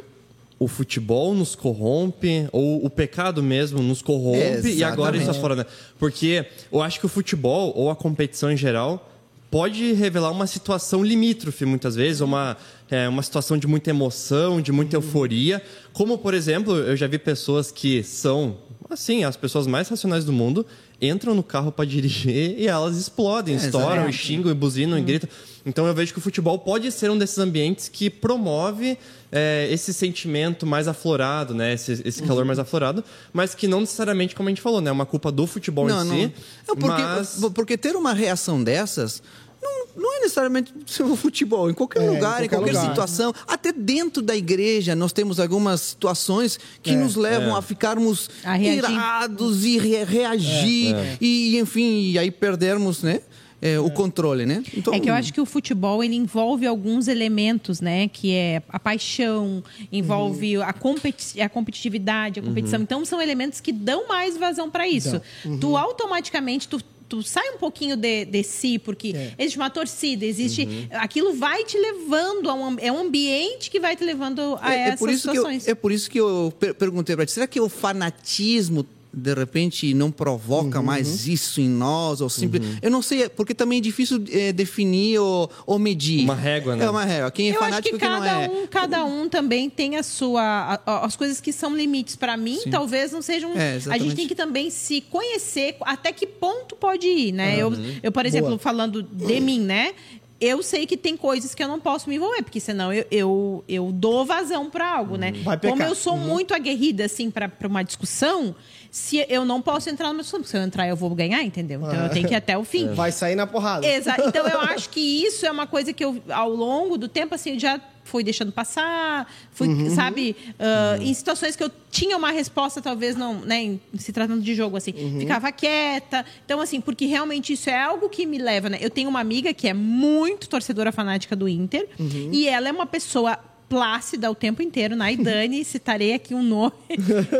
Speaker 2: o- futebol nos corrompe? Ou o pecado mesmo nos corrompe? E agora isso
Speaker 3: Exatamente.
Speaker 2: afora, né? Porque eu acho que o futebol, ou a competição em geral, pode revelar uma situação limítrofe, muitas vezes, uma, é, uma situação de muita emoção, de muita euforia. Como, por exemplo, eu já vi pessoas que são, assim, as pessoas mais racionais do mundo, entram no carro para dirigir e elas explodem,
Speaker 3: É,
Speaker 2: estouram, e xingam, e buzinam, e gritam. Então eu vejo que o futebol pode ser um desses ambientes que promove é, esse sentimento mais aflorado, né? Esse, esse
Speaker 3: Uhum.
Speaker 2: calor mais aflorado, mas que não necessariamente, como a gente falou, né? É uma culpa do futebol
Speaker 3: Não,
Speaker 2: em
Speaker 3: não.
Speaker 2: si.
Speaker 3: É porque,
Speaker 2: mas...
Speaker 3: porque ter uma reação dessas não, não é necessariamente o futebol. Em qualquer
Speaker 1: É, em
Speaker 3: lugar, em
Speaker 1: qualquer
Speaker 3: qualquer,
Speaker 1: lugar.
Speaker 3: situação, até dentro da igreja, nós temos algumas situações que
Speaker 1: É,
Speaker 3: nos levam
Speaker 2: é.
Speaker 3: a ficarmos
Speaker 4: A
Speaker 3: irados e re- reagir. E, enfim, e aí perdermos, né? é, o controle, né? Então,
Speaker 4: É que eu acho que o futebol ele envolve alguns elementos, né? Que é a paixão, envolve a, competi a competitividade, a competição. Então são elementos que dão mais vazão para isso. Tu automaticamente tu, sai um pouquinho de, de si, porque
Speaker 1: É.
Speaker 4: existe uma torcida, existe.
Speaker 3: Uhum.
Speaker 4: Aquilo vai te levando a um, é um ambiente que vai te levando a
Speaker 3: É, é
Speaker 4: essas
Speaker 3: por isso que eu,
Speaker 4: situações.
Speaker 3: é por isso que eu per- perguntei para ti, será que o fanatismo de repente não provoca
Speaker 1: Uhum.
Speaker 3: mais isso em nós ou simples? Eu não sei, porque também é difícil é, definir ou, ou medir.
Speaker 2: Uma régua, né?
Speaker 3: É uma régua. Quem é
Speaker 4: Eu acho
Speaker 3: fanático
Speaker 4: que
Speaker 3: e quem não
Speaker 4: cada
Speaker 3: é.
Speaker 4: um, cada um também tem a sua a- a- as coisas que são limites Pra mim, talvez não sejam.
Speaker 3: É,
Speaker 4: a gente tem que também se conhecer até que ponto pode ir, né? Eu, eu, por exemplo,
Speaker 1: Boa.
Speaker 4: falando de mim, né? Eu sei que tem coisas que eu não posso me envolver, porque senão eu, eu, eu dou vazão pra algo, né?
Speaker 1: Vai
Speaker 4: Como eu sou muito aguerrida, assim, pra uma discussão, se eu não posso entrar numa discussão, porque se eu entrar eu vou ganhar, entendeu? Então eu tenho que ir até o fim.
Speaker 1: Vai sair na porrada.
Speaker 4: Exato. Então eu acho que isso é uma coisa que eu, ao longo do tempo, assim, eu já fui deixando passar, fui,
Speaker 1: Uhum.
Speaker 4: sabe, ah, em situações que eu tinha uma resposta, talvez não, né, em- se tratando de jogo, assim,
Speaker 1: Uhum.
Speaker 4: ficava quieta. Então, assim, porque realmente isso é algo que me leva, né? Eu tenho uma amiga que é muito torcedora fanática do Inter
Speaker 1: Uhum.
Speaker 4: e ela é uma pessoa plácida o tempo inteiro, Naidane, citarei aqui um nome.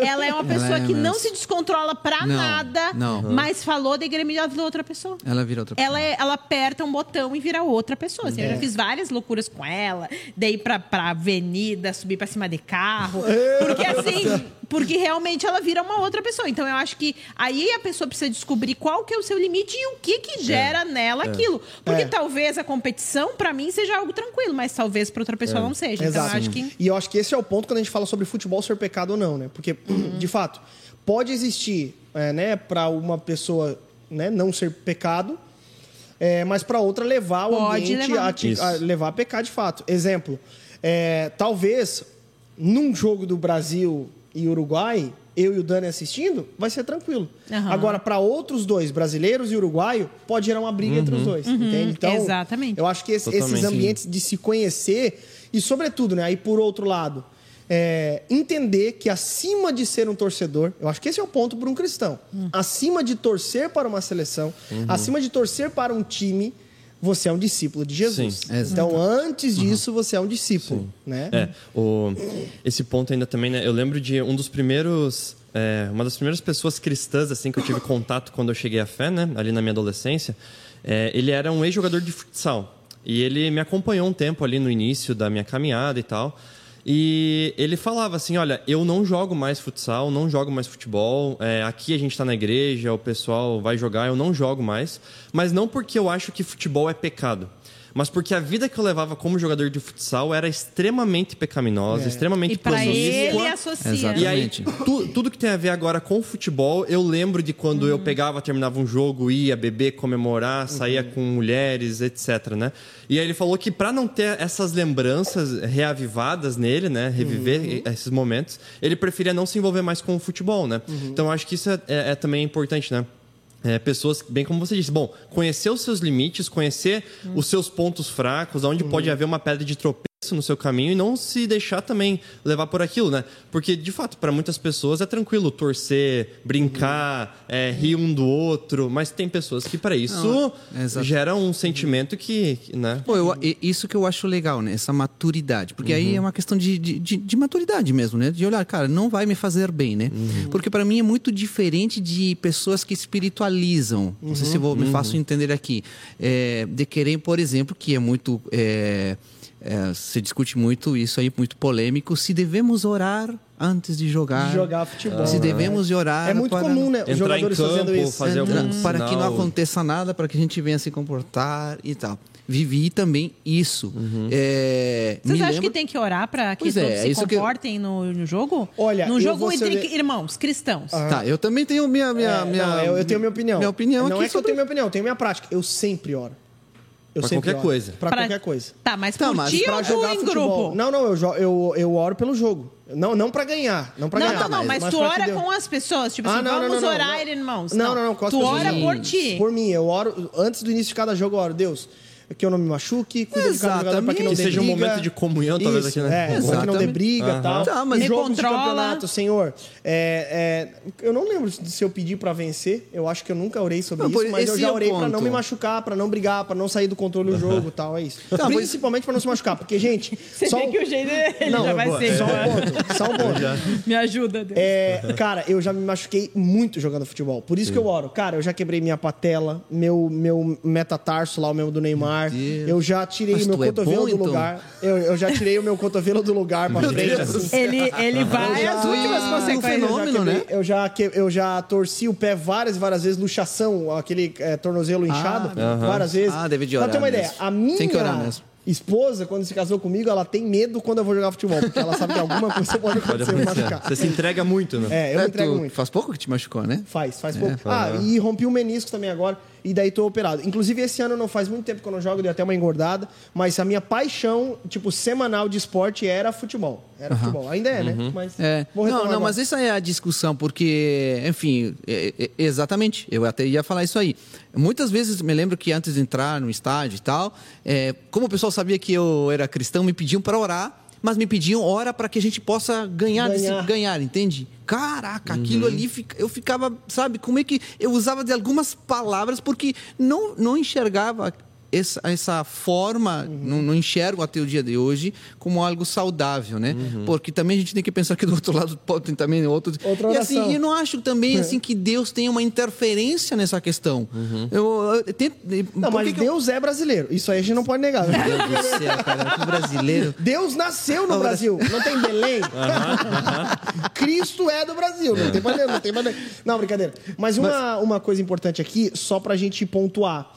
Speaker 4: Ela é uma pessoa
Speaker 3: é
Speaker 4: que não
Speaker 3: mesmo.
Speaker 4: se descontrola pra
Speaker 3: Não,
Speaker 4: nada,
Speaker 3: não.
Speaker 4: mas falou da Grêmio ela virou outra pessoa
Speaker 3: Ela vira outra
Speaker 4: ela, é- ela aperta um botão e vira outra pessoa. assim. Eu
Speaker 1: É.
Speaker 4: já fiz várias loucuras com ela, daí pra, pra avenida, subir pra cima de carro. Porque assim, porque realmente ela vira uma outra pessoa. Então eu acho que aí a pessoa precisa descobrir qual que é o seu limite e o que que gera nela aquilo. Porque
Speaker 1: É.
Speaker 4: talvez a competição, pra mim, seja algo tranquilo, mas talvez pra outra pessoa não seja. Então eu
Speaker 1: Exato.
Speaker 4: acho que.
Speaker 1: E eu acho que esse é o ponto quando a gente fala sobre futebol ser pecado ou não, né? Porque, de fato, pode existir, é, né, para uma pessoa né, não ser pecado, é, mas para outra levar o
Speaker 4: Pode
Speaker 1: ambiente
Speaker 4: levar.
Speaker 1: A, te- a levar a pecar de fato. Exemplo, é, talvez num jogo do Brasil e Uruguai, eu e o Dani assistindo, vai ser tranquilo.
Speaker 4: Aham.
Speaker 1: Agora, para outros dois, brasileiros e uruguaio, pode gerar uma briga entre os dois, entende? Então,
Speaker 4: Uhum. exatamente.
Speaker 1: eu acho que esse- esses ambientes de se conhecer e, sobretudo, né, aí por outro lado, é, entender que acima de ser um torcedor, eu acho que esse é o ponto para um cristão,
Speaker 4: Hum.
Speaker 1: acima de torcer para uma seleção,
Speaker 2: Uhum.
Speaker 1: acima de torcer para um time, você é um discípulo de Jesus.
Speaker 2: Sim.
Speaker 1: Então, antes disso, você é um discípulo, né?
Speaker 2: É, o, esse ponto ainda também, né? Eu lembro de um dos primeiros. é, uma das primeiras pessoas cristãs, assim, que eu tive contato quando eu cheguei à fé, né? Ali na minha adolescência. É, ele era um ex-jogador de futsal. E ele me acompanhou um tempo ali no início da minha caminhada e tal. E ele falava assim: olha, eu não jogo mais futsal, não jogo mais futebol. é, aqui a gente está na igreja, o pessoal vai jogar, eu não jogo mais. Mas não porque eu acho que futebol é pecado. Mas porque a vida que eu levava como jogador de futsal era extremamente pecaminosa, extremamente
Speaker 4: E pra ele associa.
Speaker 3: Exato.
Speaker 2: E aí,
Speaker 3: Exatamente.
Speaker 2: tu- tudo que tem a ver agora com futebol, eu lembro de quando
Speaker 4: Uhum.
Speaker 2: eu pegava, terminava um jogo, ia beber, comemorar, saía com mulheres, etc, né? E aí ele falou que para não ter essas lembranças reavivadas nele, né? Reviver
Speaker 4: Uhum.
Speaker 2: esses momentos, ele preferia não se envolver mais com o futebol, né?
Speaker 4: Uhum.
Speaker 2: Então eu acho que isso é, é- é também importante, né? É, pessoas, bem como você disse, bom, conhecer os seus limites, conhecer
Speaker 4: Uhum.
Speaker 2: os seus pontos fracos, onde pode haver uma pedra de tropeço no seu caminho e não se deixar também levar por aquilo, né? Porque, de fato, para muitas pessoas é tranquilo torcer, brincar, é, rir um do outro, mas tem pessoas que, para isso,
Speaker 3: Não, exato.
Speaker 2: gera um sentimento que, né?
Speaker 3: Pô, eu- isso que eu acho legal, né? Essa maturidade. Porque aí é uma questão de, de, de- de maturidade mesmo, né? De olhar, cara, não vai me fazer bem, né? Porque para mim é muito diferente de pessoas que espiritualizam. Não sei se eu vou, me faço entender aqui. É, de querer, por exemplo, que é muito. é, é, se discute muito isso aí, muito polêmico, se devemos orar antes de jogar.
Speaker 1: De jogar futebol.
Speaker 3: Se
Speaker 1: né?
Speaker 3: devemos orar.
Speaker 1: É muito
Speaker 3: para-
Speaker 1: comum, né? Os
Speaker 2: Entrar em
Speaker 1: jogadores fazendo
Speaker 2: campo,
Speaker 1: isso.
Speaker 2: fazer
Speaker 3: Entra-
Speaker 2: algum
Speaker 3: para que não
Speaker 2: sinal.
Speaker 3: aconteça nada, para que a gente venha se comportar e tal. Vivi também isso. É,
Speaker 4: Vocês
Speaker 3: me
Speaker 4: acham
Speaker 3: lembro-
Speaker 4: que tem que orar pra que
Speaker 3: Pois
Speaker 4: todos
Speaker 3: é,
Speaker 4: se
Speaker 3: isso que eu-
Speaker 4: comportem no, no jogo?
Speaker 1: Olha,
Speaker 4: no
Speaker 1: eu
Speaker 4: jogo entre irmãos, cristãos.
Speaker 3: Tá, eu também tenho minha. minha,
Speaker 1: É,
Speaker 3: minha
Speaker 1: não, eu, eu tenho minha opinião.
Speaker 3: Minha opinião
Speaker 1: Não
Speaker 3: aqui
Speaker 1: é que eu
Speaker 3: sobre-
Speaker 1: tenho minha opinião, eu tenho minha prática. Eu sempre oro. Eu
Speaker 2: Pra
Speaker 1: sempre
Speaker 2: qualquer
Speaker 1: oro.
Speaker 2: coisa.
Speaker 1: Pra,
Speaker 4: Pra-
Speaker 1: qualquer coisa.
Speaker 4: Tá, mas
Speaker 3: Tá,
Speaker 4: por
Speaker 3: mas
Speaker 4: ti
Speaker 1: Pra
Speaker 4: ou
Speaker 1: jogar
Speaker 4: em
Speaker 1: futebol.
Speaker 4: grupo?
Speaker 1: Não, não, eu, jo- eu, eu oro pelo jogo. Não, não pra ganhar. Não pra
Speaker 4: Não,
Speaker 1: ganhar.
Speaker 4: não, não, mas, tu
Speaker 1: pra que
Speaker 4: ora com as pessoas. Tipo
Speaker 1: Ah,
Speaker 4: assim,
Speaker 1: não,
Speaker 4: vamos
Speaker 1: não, não,
Speaker 4: orar,
Speaker 1: não.
Speaker 4: irmãos.
Speaker 1: Não, não, não. com as
Speaker 4: Tu
Speaker 1: pessoas-
Speaker 4: ora por ti.
Speaker 1: Por mim, eu oro. Antes do início de cada jogo, eu oro. Deus, que eu não me machuque, cuida de cada jogador pra que não
Speaker 2: Que
Speaker 1: dê
Speaker 2: seja um
Speaker 1: briga.
Speaker 2: momento de comunhão, talvez,
Speaker 1: Isso,
Speaker 2: aqui, né?
Speaker 1: É, pra que não dê briga e tal.
Speaker 3: Tá, mas-
Speaker 1: Jogos de
Speaker 4: Controla.
Speaker 1: campeonato, senhor. é, é, eu não lembro se eu pedi pra vencer. Eu acho que eu nunca orei sobre
Speaker 3: Não,
Speaker 1: isso, mas eu já
Speaker 3: é
Speaker 1: orei pra não me machucar, pra não brigar, pra não sair do controle do jogo e tal. É isso.
Speaker 3: Tá, mas-
Speaker 1: Principalmente pra não se machucar. Porque, gente,
Speaker 4: Você
Speaker 1: só
Speaker 4: vê
Speaker 1: um-
Speaker 4: que o jeito ele
Speaker 1: Não,
Speaker 4: já vai
Speaker 1: boa,
Speaker 4: ser.
Speaker 1: Só
Speaker 4: né?
Speaker 1: um ponto. Só um ponto.
Speaker 4: Me ajuda, Deus.
Speaker 1: É, cara, eu já me machuquei muito jogando futebol. Por isso que eu oro. Cara, eu já quebrei minha patela, meu, meu metatarso lá, o meu do Neymar.
Speaker 3: Deus.
Speaker 1: Eu já tirei
Speaker 3: Mas
Speaker 1: meu
Speaker 3: é
Speaker 1: cotovelo
Speaker 3: bom,
Speaker 1: do
Speaker 3: então?
Speaker 1: lugar. Eu, eu já tirei o meu cotovelo do lugar pra frente. assim.
Speaker 4: Ele, ele vai
Speaker 1: Eu
Speaker 4: às
Speaker 1: já-
Speaker 4: últimas
Speaker 3: um
Speaker 4: consequências.
Speaker 3: fenômeno,
Speaker 1: eu já,
Speaker 3: né?
Speaker 1: eu, já que- eu já torci o pé várias e várias vezes, luxação, aquele é, tornozelo inchado, várias vezes.
Speaker 3: Ah, deve de
Speaker 1: Pra
Speaker 3: orar
Speaker 1: ter uma ideia,
Speaker 3: mesmo.
Speaker 1: a minha
Speaker 3: Tem que orar mesmo.
Speaker 1: esposa, quando se casou comigo, ela tem medo quando eu vou jogar futebol, porque ela sabe que alguma coisa pode
Speaker 2: Pode
Speaker 1: acontecer e me
Speaker 2: acontecer.
Speaker 1: machucar.
Speaker 2: Você se entrega muito, né?
Speaker 1: É, eu me
Speaker 3: É,
Speaker 1: entrego
Speaker 3: tu-
Speaker 1: muito.
Speaker 3: Faz pouco que te machucou, né?
Speaker 1: Faz, faz pouco. Ah, e rompi o menisco também agora, e daí tô operado. Inclusive, esse ano não faz muito tempo que eu não jogo, dei até uma engordada, mas a minha paixão, tipo, semanal de esporte era futebol. Era futebol. Ainda é, né? Mas
Speaker 3: É.
Speaker 1: vou
Speaker 3: Não, não,
Speaker 1: agora.
Speaker 3: mas essa é a discussão, porque, enfim, é- é- exatamente, eu até ia falar isso aí. Muitas vezes me lembro que antes de entrar no estádio e tal, é, como o pessoal sabia que eu era cristão, me pediam para orar, mas me pediam hora para que a gente possa ganhar, desse-
Speaker 1: Ganhar.
Speaker 3: ganhar, entende? Caraca, aquilo ali, fica- eu ficava, sabe, como é que eu usava de algumas palavras porque não, não enxergava essa, essa forma,
Speaker 1: Uhum.
Speaker 3: não, não enxergo até o dia de hoje como algo saudável, né?
Speaker 1: Uhum.
Speaker 3: Porque também a gente tem que pensar que do outro lado pode ter também outro.
Speaker 1: Outra
Speaker 3: e assim, eu não acho também assim que Deus tenha uma interferência nessa questão. Eu, eu tento-
Speaker 1: Não, mas
Speaker 3: que que eu-
Speaker 1: Deus é brasileiro. Isso aí a gente não pode negar. né?
Speaker 3: Meu Deus do céu, cara, que brasileiro.
Speaker 1: Deus nasceu no Brasil. Não tem Belém? Cristo é do Brasil. Não tem maneira, não tem. Não, brincadeira. Mas uma, uma coisa importante aqui, só pra gente pontuar.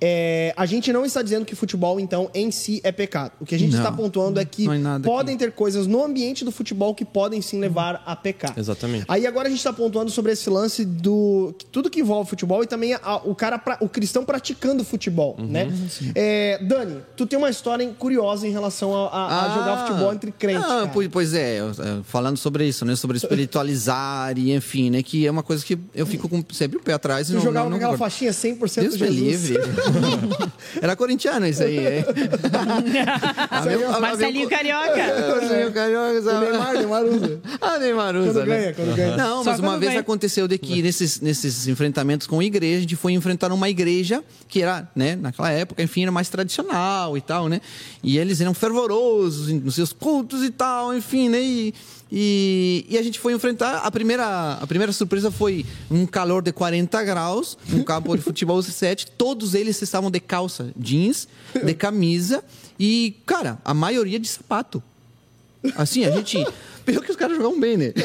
Speaker 1: É, a gente não está dizendo que futebol, então, em si é pecado. O que a gente
Speaker 3: Não.
Speaker 1: está pontuando é que
Speaker 3: é
Speaker 1: podem ter coisas no ambiente do futebol que podem sim levar a pecar.
Speaker 2: Exatamente.
Speaker 1: Aí agora a gente está pontuando sobre esse lance do tudo que envolve futebol e também a- o cara, pra- o cristão praticando futebol, né? É, Dani, tu tem uma história curiosa em relação a, a- a jogar futebol entre crentes.
Speaker 3: Ah, pois, pois é, é, falando sobre isso, né? Sobre espiritualizar e enfim, né? Que é uma coisa que eu fico com sempre o pé atrás. e
Speaker 1: Tu
Speaker 3: não,
Speaker 1: jogava
Speaker 3: não,
Speaker 1: com aquela faixinha 100%
Speaker 3: Deus
Speaker 1: Jesus.
Speaker 3: livre. Era corintiano isso aí, é. A meu- a
Speaker 4: Marcelinho Carioca.
Speaker 3: É, Marcelinho Carioca,
Speaker 1: O
Speaker 3: sabe?
Speaker 1: Neymar, Neymar usa.
Speaker 3: Ah, Neymar usa,
Speaker 1: Quando
Speaker 3: né?
Speaker 1: ganha, quando ganha.
Speaker 3: Não, mas uma vez
Speaker 4: ganha.
Speaker 3: aconteceu de que nesses, nesses enfrentamentos com a igreja, a gente foi enfrentar uma igreja que era, né, naquela época, enfim, era mais tradicional e tal, né? E eles eram fervorosos nos seus cultos e tal, enfim, né? E, e, e a gente foi enfrentar. A primeira, a primeira surpresa foi um calor de 40 graus, um campo de futebol 7. Todos eles estavam de calça jeans, de camisa e, cara, a maioria de sapato. Assim, a gente. Pelo que os caras jogavam bem, né?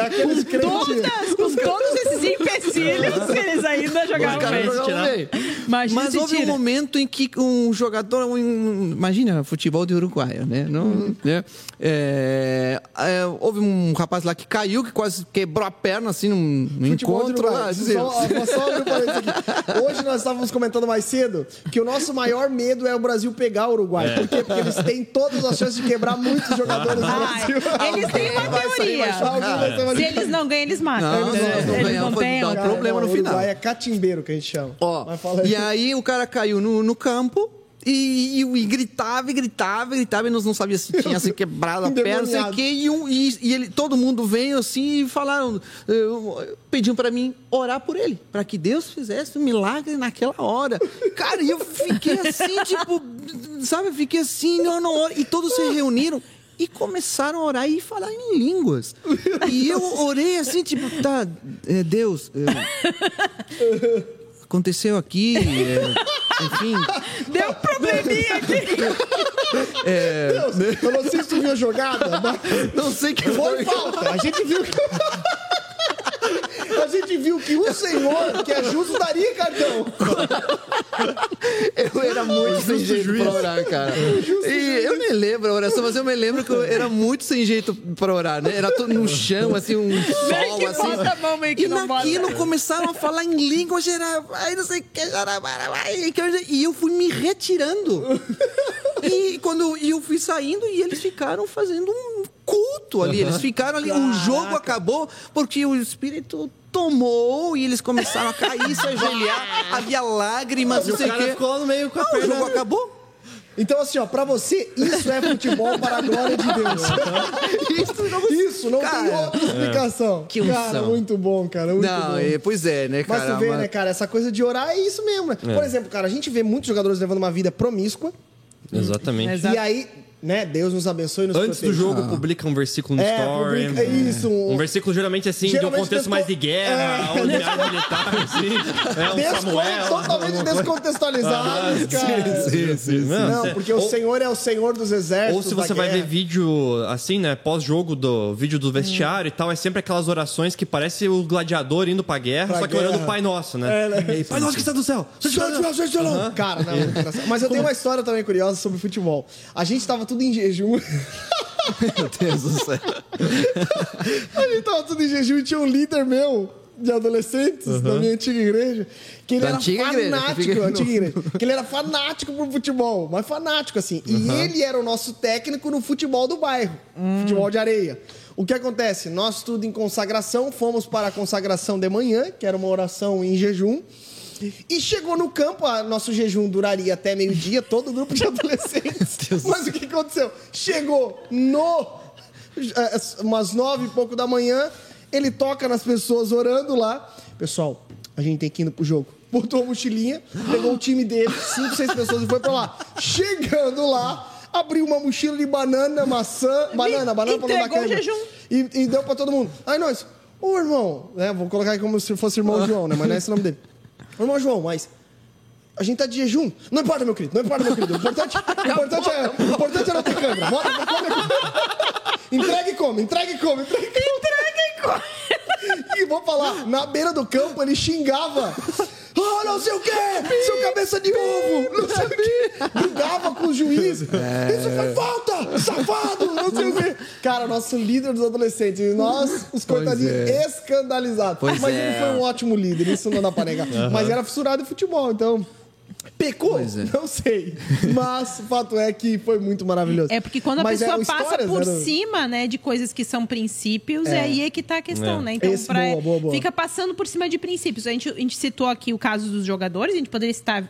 Speaker 1: É aqueles crentes.
Speaker 4: Todas, com todos esses empecilhos, eles ainda
Speaker 3: Os
Speaker 4: jogavam
Speaker 3: caras
Speaker 4: bem.
Speaker 3: jogavam bem.
Speaker 4: Imagina
Speaker 3: Mas houve um momento em que um jogador, um- imagina, futebol de uruguaio, né? Não, né? É, é, houve um rapaz lá que caiu, que quase quebrou a perna, assim, num, num encontro
Speaker 1: Uruguai.
Speaker 3: lá.
Speaker 1: Só, só um. Hoje nós estávamos comentando mais cedo que o nosso maior medo é o Brasil pegar o Uruguai. Por quê? Porque eles têm todas as chances de quebrar muitos jogadores Brasil.
Speaker 4: Eles têm uma
Speaker 3: Vai
Speaker 4: teoria.
Speaker 1: Vai ser mais-
Speaker 4: Se eles não ganham, eles matam.
Speaker 3: Não, nós não ganhamos,
Speaker 4: têm
Speaker 3: dar um problema no
Speaker 1: o
Speaker 3: final.
Speaker 1: Uruguai é catimbeiro que a gente chama.
Speaker 3: Ó, e aí o cara caiu no, no campo e, e, e gritava, e gritava, e gritava, e nós não sabíamos se tinha se quebrado a perna, não sei o quê. E, um, e, e ele, todo mundo veio assim e falaram, eh, pediam pra mim orar por ele, pra que Deus fizesse um milagre naquela hora. Cara, e eu fiquei assim, tipo, sabe, eu fiquei assim, não, não, e todos se reuniram. E começaram a orar e falar em línguas. E eu orei assim, tipo, tá, eh, Deus, eh, aconteceu aqui, é, enfim.
Speaker 4: Deu um probleminha aqui.
Speaker 1: Deus, eu não sei se tu viu a jogada, mas
Speaker 3: Não sei que
Speaker 1: foi falta. A gente viu que... A gente viu que o senhor, que é justo, daria cartão.
Speaker 3: Eu era muito sem jeito pra orar, cara. E eu nem lembro a oração, mas eu me lembro que eu era muito sem jeito pra orar, né? Era tudo no chão, assim, um
Speaker 4: Meio
Speaker 3: sol,
Speaker 4: que
Speaker 3: assim.
Speaker 4: bota a mão, meio que
Speaker 3: E
Speaker 4: não bota.
Speaker 3: naquilo começaram a falar em língua geral, aí não sei o que, e eu fui me retirando. E quando e eu fui saindo e eles ficaram fazendo um culto ali. Eles ficaram ali. O jogo acabou porque o Espírito tomou e eles começaram a cair, se ajoelhar, havia lágrimas,
Speaker 2: E
Speaker 3: não
Speaker 2: o
Speaker 3: sei o quê.
Speaker 2: ficou no meio com a
Speaker 3: Ah, o
Speaker 2: perna.
Speaker 3: jogo acabou.
Speaker 1: Então, assim, ó, pra você, isso é futebol para a glória de Deus.
Speaker 3: Isso não,
Speaker 1: Isso, não tem
Speaker 3: Cara,
Speaker 1: outra explicação.
Speaker 3: Que unção.
Speaker 1: Cara, muito bom, cara. Muito
Speaker 3: Não,
Speaker 1: bom.
Speaker 3: é, pois é, né,
Speaker 1: Mas
Speaker 3: cara?
Speaker 1: tu vê,
Speaker 3: mas-
Speaker 1: né, cara, essa coisa de orar é isso mesmo, né? Por exemplo, cara, a gente vê muitos jogadores levando uma vida promíscua.
Speaker 2: Exatamente.
Speaker 1: E aí, né, Deus nos abençoe e nos
Speaker 2: Antes do
Speaker 1: proteja.
Speaker 2: jogo, publica um versículo no
Speaker 1: É,
Speaker 2: story.
Speaker 1: publica isso.
Speaker 2: Um versículo geralmente assim,
Speaker 1: Geralmente
Speaker 2: de um contexto
Speaker 1: descon-
Speaker 2: mais de guerra,
Speaker 1: É.
Speaker 2: ou de área militar, assim. É um Samuel.
Speaker 1: totalmente descontextualizados, cara.
Speaker 2: Sim, sim,
Speaker 1: Não,
Speaker 2: cê-
Speaker 1: porque o
Speaker 2: ou,
Speaker 1: Senhor é o Senhor dos exércitos.
Speaker 2: Ou se você vai ver vídeo assim, né, pós-jogo do vídeo do vestiário e tal, é sempre aquelas orações que parece o gladiador indo pra guerra,
Speaker 1: Pra
Speaker 2: só que
Speaker 1: guerra.
Speaker 2: orando o Pai Nosso, né?
Speaker 1: É, né?
Speaker 2: E aí, Pai Nosso que está do céu.
Speaker 1: Cara, não, engraçado. Mas eu tenho uma história também curiosa sobre futebol. A gente tava tudo em jejum.
Speaker 3: Meu Deus do céu.
Speaker 1: A gente tava tudo em jejum e tinha um líder meu de adolescentes da minha antiga igreja. Que ele
Speaker 3: Da
Speaker 1: era
Speaker 3: antiga igreja,
Speaker 1: fanático,
Speaker 3: fica-
Speaker 1: antiga igreja. Que ele era fanático por futebol, mas fanático, assim. E ele era o nosso técnico no futebol do bairro. Futebol de areia. O que acontece? Nós tudo em consagração, fomos para a consagração de manhã, que era uma oração em jejum. E chegou no campo, a, nosso jejum duraria até meio-dia, todo o grupo de adolescentes. Mas o que aconteceu? Chegou no eh, umas nove e pouco da manhã, ele toca nas pessoas orando lá. Pessoal, a gente tem que ir pro jogo. Botou a mochilinha, pegou o time dele, cinco, seis pessoas e foi pra lá. Chegando lá, abriu uma mochila de banana, maçã, banana, banana pra não dar. E, e deu pra todo mundo. Aí nós, ô irmão, né? Vou colocar como se fosse irmão João, né? Mas não é esse o nome dele. Irmão João, mas a gente tá de jejum. Não importa, meu querido, não importa, meu querido. O importante, o importante, é, o importante é não ter câmera. Bota. Entrega e come, entrega e come, entrega e come.
Speaker 4: Entrega e come.
Speaker 1: E vou falar, na beira do campo ele xingava. Ah, não sei o quê! Seu cabeça de ovo! Não sei o quê! Brigava com o juiz.
Speaker 3: É.
Speaker 1: Isso foi falta! Safado! Não sei o quê. Cara, nosso líder dos adolescentes. E nós, os coitadinhos,
Speaker 3: é.
Speaker 1: escandalizados.
Speaker 3: Pois
Speaker 1: Mas
Speaker 3: é.
Speaker 1: ele foi um ótimo líder, isso não dá pra negar. Mas era fissurado em futebol, então. Pecou?
Speaker 3: É.
Speaker 1: Não sei. Mas o fato é que foi muito maravilhoso.
Speaker 4: É porque quando a
Speaker 1: Mas
Speaker 4: pessoa passa por
Speaker 1: eram-
Speaker 4: cima, né, de coisas que são princípios, é,
Speaker 1: É.
Speaker 4: aí é que tá a questão,
Speaker 2: É.
Speaker 4: né? Então,
Speaker 1: Esse-
Speaker 4: pra-
Speaker 1: boa, boa, boa.
Speaker 4: fica passando por cima de princípios. A gente, a gente citou aqui o caso dos jogadores, a gente poderia citar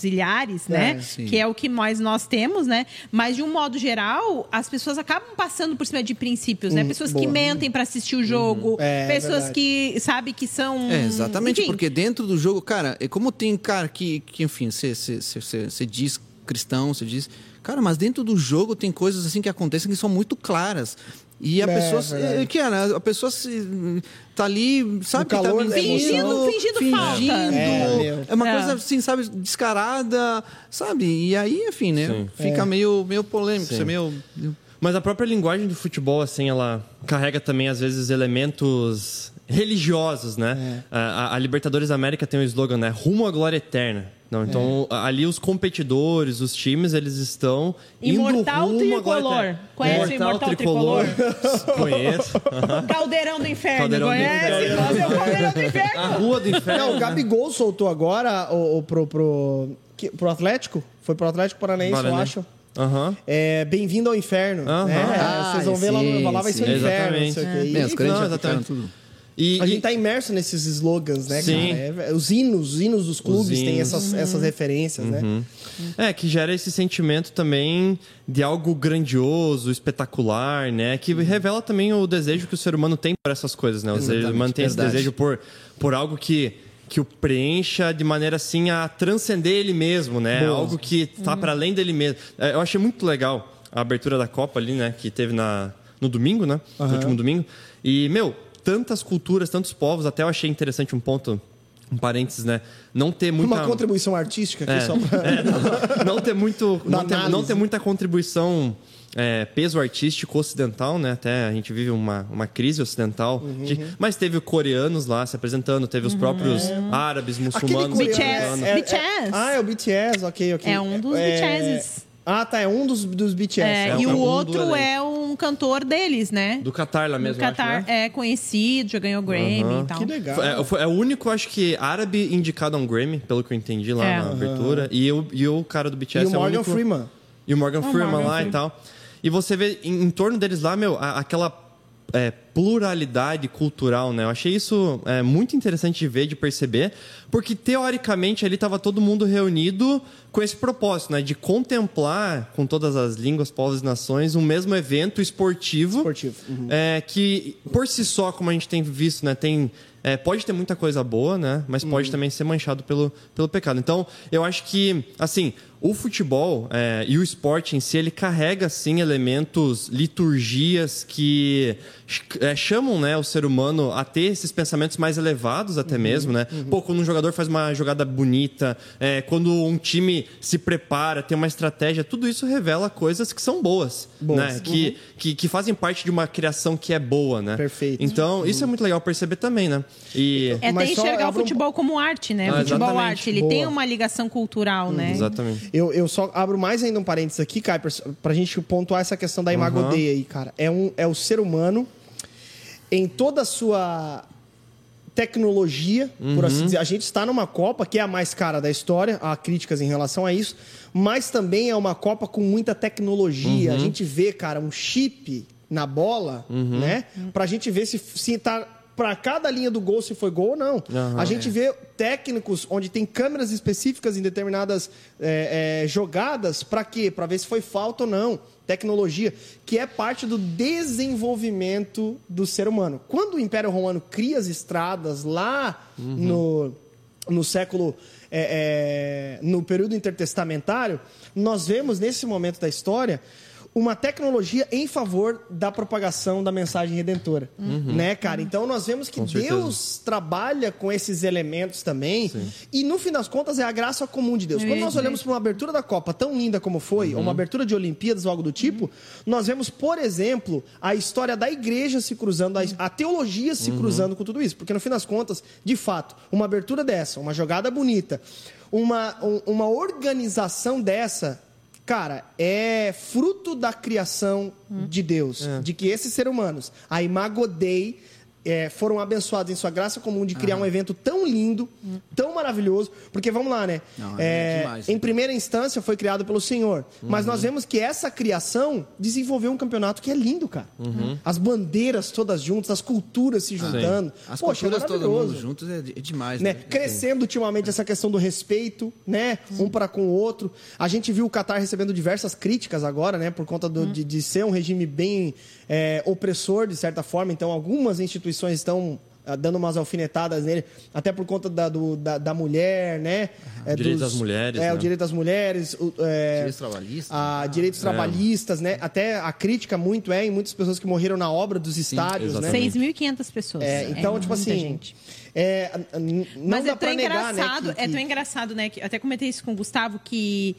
Speaker 4: zilhares, né?
Speaker 3: sim.
Speaker 4: Que é o que mais nós temos, né? Mas de um modo geral, as pessoas acabam passando por cima de princípios, né? Pessoas que
Speaker 1: boa.
Speaker 4: mentem para assistir o jogo,
Speaker 1: É,
Speaker 4: pessoas
Speaker 1: verdade.
Speaker 4: que sabe que são
Speaker 3: É, exatamente,
Speaker 4: Enfim,
Speaker 3: porque dentro do jogo, cara, é como tem cara que, que enfim, você diz cristão, você diz. Cara, mas dentro do jogo tem coisas assim que acontecem que são muito claras. E a
Speaker 1: É,
Speaker 3: pessoa.
Speaker 1: verdade.
Speaker 3: É, que a pessoa se, tá ali, sabe?
Speaker 1: calor
Speaker 3: tá
Speaker 4: Fingindo-
Speaker 1: emoção.
Speaker 4: fingindo falta.
Speaker 1: É.
Speaker 3: É uma
Speaker 4: É.
Speaker 3: coisa assim, sabe, descarada, sabe? E aí, enfim, né?
Speaker 2: Sim.
Speaker 3: Fica
Speaker 1: É.
Speaker 3: meio, meio polêmico,
Speaker 2: Sim.
Speaker 3: é meio.
Speaker 2: Mas a própria linguagem do futebol, assim, ela carrega também, às vezes, elementos religiosos, né?
Speaker 1: É.
Speaker 2: A, a Libertadores da América tem um slogan, né? Rumo à glória eterna. Não, então,
Speaker 1: É.
Speaker 2: a- ali os competidores, os times, eles estão
Speaker 4: Imortal
Speaker 2: indo rumo
Speaker 4: Tricolor.
Speaker 2: eterna.
Speaker 4: Conhece o Imortal
Speaker 2: Conheço.
Speaker 4: Caldeirão do Inferno,
Speaker 2: Caldeirão do
Speaker 4: conhece?
Speaker 2: Inferno.
Speaker 4: Conhece o Caldeirão do
Speaker 2: A
Speaker 4: Inferno?
Speaker 2: Rua do Inferno.
Speaker 1: Não, o Gabigol soltou agora o, o- pro, pro, que- pro Atlético. Foi pro Atlético Paranaense, eu
Speaker 2: Paranaense.
Speaker 1: acho.
Speaker 2: Aham.
Speaker 1: É, Bem-vindo ao inferno.
Speaker 2: Aham.
Speaker 1: né?
Speaker 3: Ah,
Speaker 1: Vocês vão ver lá,
Speaker 3: sim,
Speaker 1: lá vai ser o inferno. Não sei o
Speaker 2: Exatamente.
Speaker 1: quê.
Speaker 3: É,
Speaker 1: E-
Speaker 2: não, exatamente.
Speaker 3: tudo.
Speaker 2: E,
Speaker 1: a
Speaker 2: e-
Speaker 1: gente tá imerso nesses slogans, né,
Speaker 2: Sim.
Speaker 1: cara? É, os hinos, os hinos dos clubes têm
Speaker 2: hinos.
Speaker 1: essas, essas referências, né?
Speaker 2: É, que gera esse sentimento também de algo grandioso, espetacular, né? Que revela também o desejo que o ser humano tem por essas coisas, né? O desejo-
Speaker 3: Exatamente,
Speaker 2: mantém esse desejo por, por algo que, que o preencha de maneira assim a transcender ele mesmo, né?
Speaker 1: Boa.
Speaker 2: Algo que tá para além dele mesmo. É, Eu achei muito legal a abertura da Copa ali, né? Que teve na, no domingo, né? No último domingo. E, meu, tantas culturas, tantos povos, até eu achei interessante um ponto. Um parênteses, né? Não ter muita.
Speaker 1: Uma contribuição artística aqui
Speaker 2: É.
Speaker 1: só pra...
Speaker 2: É, não, não ter muito não ter, não ter muita contribuição é, peso artístico ocidental né até a gente vive uma, uma crise ocidental
Speaker 1: Uhum.
Speaker 2: de- mas teve coreanos lá se apresentando teve os próprios árabes muçulmanos
Speaker 4: BTS.
Speaker 2: apresentando.
Speaker 1: é- é-
Speaker 4: BTS.
Speaker 1: Ah, é o BTS, ok, ok.
Speaker 4: É um dos BTSs.
Speaker 1: Ah, tá, é um dos, dos BTS.
Speaker 4: É,
Speaker 1: é.
Speaker 4: e
Speaker 2: é
Speaker 4: o
Speaker 2: um do
Speaker 4: outro é um cantor deles, né?
Speaker 2: do Qatar lá
Speaker 4: Do
Speaker 2: mesmo
Speaker 4: Qatar
Speaker 2: acho, né?
Speaker 4: é conhecido, já ganhou Grammy
Speaker 2: Aham.
Speaker 4: e tal.
Speaker 1: Que legal.
Speaker 2: É, é o único, acho que, árabe indicado a um Grammy, pelo que eu entendi lá
Speaker 4: É.
Speaker 2: na abertura. E, o, e o cara do BTS
Speaker 1: E o
Speaker 2: é o
Speaker 1: Morgan
Speaker 2: único...
Speaker 1: Freeman.
Speaker 2: E o Morgan
Speaker 4: O
Speaker 2: Freeman
Speaker 4: Morgan
Speaker 2: lá e
Speaker 4: Freeman.
Speaker 2: tal. E você vê em, em torno deles lá, meu, a- aquela é, pluralidade cultural, né? Eu achei isso é, muito interessante de ver, de perceber, porque teoricamente ali estava todo mundo reunido com esse propósito, né? De contemplar com todas as línguas, povos e nações um mesmo evento esportivo,
Speaker 1: Esportivo, uhum.
Speaker 2: é, que por si só, como a gente tem visto, né? Tem é, pode ter muita coisa boa, né? Mas pode também ser manchado pelo, pelo pecado. Então, eu acho que, assim, o futebol é, e o esporte em si, ele carrega, sim, elementos, liturgias que é, chamam né, o ser humano a ter esses pensamentos mais elevados até mesmo, né? Pô, quando um jogador faz uma jogada bonita, é, quando um time se prepara, tem uma estratégia, tudo isso revela coisas que são boas,
Speaker 1: Boas.
Speaker 2: né? Que, que, que fazem parte de uma criação que é boa, né?
Speaker 1: Perfeito.
Speaker 2: Então, isso é muito legal perceber também, né? E...
Speaker 4: É até enxergar o
Speaker 1: um-
Speaker 4: futebol como arte, né?
Speaker 2: Ah,
Speaker 4: futebol
Speaker 2: exatamente.
Speaker 4: arte, ele
Speaker 1: Boa.
Speaker 4: tem uma ligação cultural, né?
Speaker 2: Exatamente.
Speaker 1: Eu, eu só abro mais ainda um parênteses aqui, Kuipers, pra gente pontuar essa questão da Imago
Speaker 2: Aham.
Speaker 1: Dei aí, cara. É, um, é o ser humano em toda a sua tecnologia, por assim dizer. A gente está numa Copa que é a mais cara da história, há críticas em relação a isso, mas também é uma Copa com muita tecnologia. A gente vê, cara, um chip na bola, né? Pra gente ver se, se tá para cada linha do gol se foi gol ou não.
Speaker 2: Aham.
Speaker 1: a gente vê técnicos onde tem câmeras específicas em determinadas é, é, jogadas para quê? Para ver se foi falta ou não. Tecnologia, que é parte do desenvolvimento do ser humano. Quando o Império Romano cria as estradas lá no, no século. é, é, no período intertestamentário, nós vemos nesse momento da história uma tecnologia em favor da propagação da mensagem redentora, né, cara? Então nós vemos que. Deus trabalha com esses elementos também. E no fim das contas é a graça comum de Deus.
Speaker 4: Eu
Speaker 1: Quando nós
Speaker 4: dizer
Speaker 1: olhamos para uma abertura da Copa tão linda como foi, ou uma abertura de Olimpíadas ou algo do tipo, nós vemos, por exemplo, a história da igreja se cruzando, a, a teologia se cruzando com tudo isso. Porque no fim das contas, de fato, uma abertura dessa, uma jogada bonita, uma, um- uma organização dessa. Cara, é fruto da criação de Deus, de que esses seres humanos, a Imago Dei, é, foram abençoados em sua graça comum de criar um evento tão lindo, tão maravilhoso, porque vamos lá, né?
Speaker 3: Não,
Speaker 1: É,
Speaker 3: é demais,
Speaker 1: em
Speaker 3: né?
Speaker 1: primeira instância foi criado pelo Senhor, mas nós vemos que essa criação desenvolveu um campeonato que é lindo, cara. As bandeiras todas juntas, as culturas se juntando.
Speaker 3: As
Speaker 1: Poxa, é
Speaker 3: culturas todo
Speaker 1: maravilhoso
Speaker 3: mundo juntos é, é demais,
Speaker 1: né?
Speaker 3: né?
Speaker 1: Crescendo ultimamente essa questão do respeito, né? Um para com o outro. A gente viu o Qatar recebendo diversas críticas agora, né? Por conta do- de, de ser um regime bem é, opressor, de certa forma. Então, algumas instituições estão ah, dando umas alfinetadas nele, até por conta da, do- da, da mulher, né? É,
Speaker 2: Direito das mulheres,
Speaker 1: É,
Speaker 2: né?
Speaker 1: o direito das mulheres. o- é,
Speaker 3: Direitos trabalhistas.
Speaker 1: a direitos trabalhistas, né? Até a crítica muito é em muitas pessoas que morreram na obra dos estádios, né?
Speaker 2: exatamente.
Speaker 4: 6.500 pessoas.
Speaker 1: É, então, tipo assim,
Speaker 4: gente.
Speaker 1: é, não
Speaker 4: Mas
Speaker 1: dá
Speaker 4: é tão
Speaker 1: pra negar,
Speaker 4: engraçado,
Speaker 1: né? que-
Speaker 4: é
Speaker 1: que-
Speaker 4: tão engraçado, né? Que, até comentei isso com o Gustavo, que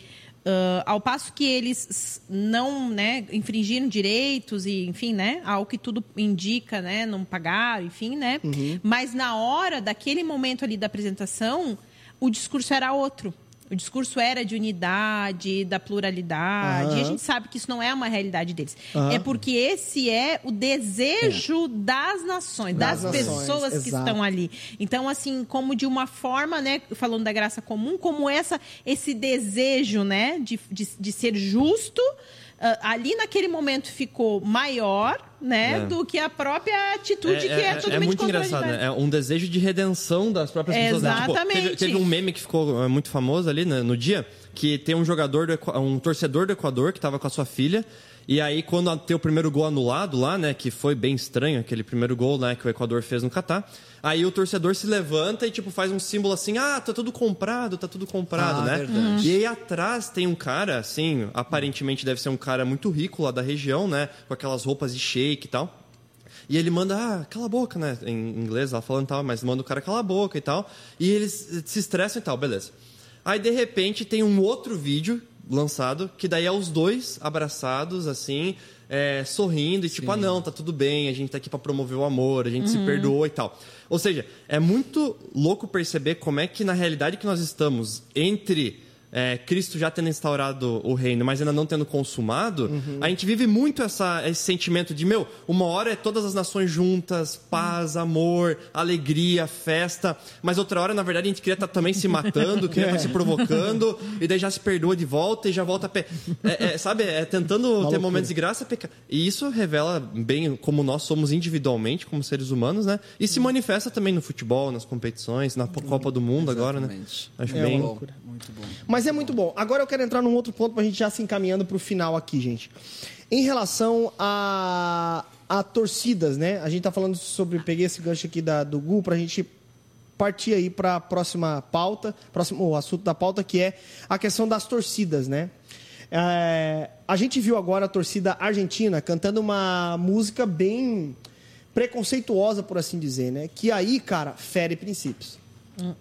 Speaker 4: ah, ao passo que eles não, né, infringiram direitos e, enfim, né, ao que tudo indica, né, não pagaram, enfim, né.
Speaker 1: Uhum.
Speaker 4: Mas na hora daquele momento ali da apresentação, o discurso era outro. O discurso era de unidade, da pluralidade. E a gente sabe que isso não é uma realidade deles.
Speaker 1: Aham.
Speaker 4: É porque esse é o desejo das nações,
Speaker 1: Das
Speaker 4: das,
Speaker 1: nações,
Speaker 4: pessoas que
Speaker 1: exato.
Speaker 4: estão ali. Então, assim, como de uma forma, né, falando da graça comum, como essa, esse desejo, né, de, de, de ser justo, ah, ali naquele momento ficou maior, né,
Speaker 2: É.
Speaker 4: do que a própria atitude que é, totalmente
Speaker 2: muito
Speaker 4: contra a
Speaker 2: engraçado,
Speaker 4: realidade.
Speaker 2: né? É um desejo de redenção das próprias pessoas. né? Tipo,
Speaker 4: Exatamente.
Speaker 2: teve, teve um meme que ficou é, muito famoso ali né, no dia, que tem um jogador, do um torcedor do Equador que estava com a sua filha. E aí, quando tem o primeiro gol anulado lá, né? Que foi bem estranho, aquele primeiro gol né, que o Equador fez no Catar. Aí o torcedor se levanta e, tipo, faz um símbolo assim, ah, tá tudo comprado, tá tudo comprado,
Speaker 3: Ah,
Speaker 2: né?
Speaker 3: verdade.
Speaker 2: E aí atrás tem um cara, assim, aparentemente deve ser um cara muito rico lá da região, né? Com aquelas roupas de shake e tal. E ele manda, ah, cala a boca, né? Em inglês, ela falando tal, mas manda o cara calar a boca e tal. E eles se estressam e tal, beleza. Aí, de repente, tem um outro vídeo lançado, que daí é os dois abraçados, assim, é, sorrindo e tipo, ah, não, tá tudo bem, a gente tá aqui pra promover o amor, a gente se perdoou e tal. Ou seja, é muito louco perceber como é que, na realidade que nós estamos entre é, Cristo já tendo instaurado o reino, mas ainda não tendo consumado,
Speaker 1: Uhum.
Speaker 2: a gente vive muito essa, esse sentimento de, meu, uma hora é todas as nações juntas, paz, amor, alegria, festa, mas outra hora, na verdade, a gente queria estar também se matando, queria estar se provocando, e daí já se perdoa de volta e já volta a pé. É, é, sabe, é tentando ter
Speaker 1: loucura.
Speaker 2: momentos de graça, peca... e isso revela bem como nós somos individualmente, como seres humanos, né? E se manifesta também no futebol, nas competições, na Copa do Mundo agora, né?
Speaker 3: Exatamente.
Speaker 2: Acho
Speaker 1: É
Speaker 2: bem.
Speaker 3: Bom, muito bom.
Speaker 1: Mas é muito bom. Agora eu quero entrar num outro ponto pra gente já se encaminhando pro final aqui, gente. Em relação a, a torcidas, né? A gente tá falando sobre. Peguei esse gancho aqui da, do Gu pra gente partir aí pra próxima pauta, próximo assunto da pauta, que é a questão das torcidas, né? É, a gente viu agora a torcida argentina cantando uma música bem preconceituosa, por assim dizer, né? Que aí, cara, fere princípios.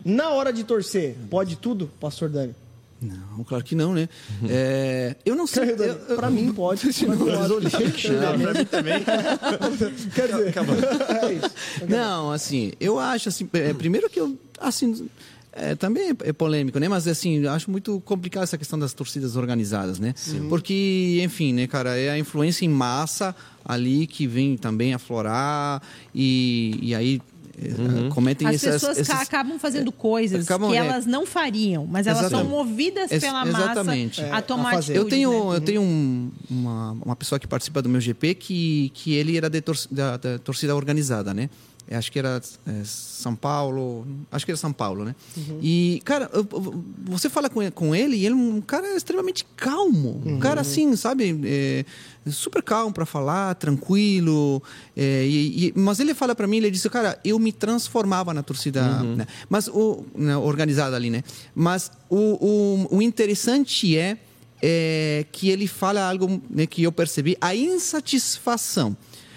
Speaker 1: Na hora de torcer, pode tudo, pastor Dani?
Speaker 3: Não, claro que não, né? É, eu não sei.
Speaker 1: Pra mim pode. Mas pode.
Speaker 2: também.
Speaker 1: Quer dizer, é isso.
Speaker 3: Não, assim, eu acho assim, é, primeiro que eu assim é, também é polêmico, né? Mas assim, eu acho muito complicado essa questão das torcidas organizadas, né? Porque, enfim, né, cara, é a influência em massa ali que vem também aflorar e, e aí é, cometem
Speaker 4: As
Speaker 3: essas,
Speaker 4: pessoas
Speaker 3: essas-
Speaker 4: acabam fazendo coisas
Speaker 3: acabam,
Speaker 4: que
Speaker 3: é.
Speaker 4: elas não fariam, mas elas são movidas
Speaker 3: Ex-
Speaker 4: pela
Speaker 3: exatamente.
Speaker 4: massa
Speaker 1: É,
Speaker 4: a tomar
Speaker 1: a fazer.
Speaker 4: atitudes,
Speaker 3: Eu tenho,
Speaker 4: né?
Speaker 3: eu tenho um- uma, uma pessoa que participa do meu GP que, que ele era de tor da, da torcida organizada, né? Acho que era é, São Paulo, acho que era São Paulo, né? E, cara, eu- eu- você fala com ele, com ele e ele é um cara extremamente calmo. Um cara assim, sabe? É, super calmo para falar, tranquilo. é, e- e- mas ele fala para mim, ele disse, cara, eu me transformava na torcida né? mas o, né, organizada ali, né? Mas o, o, o interessante é é, que ele fala algo né, que eu percebi, a insatisfação.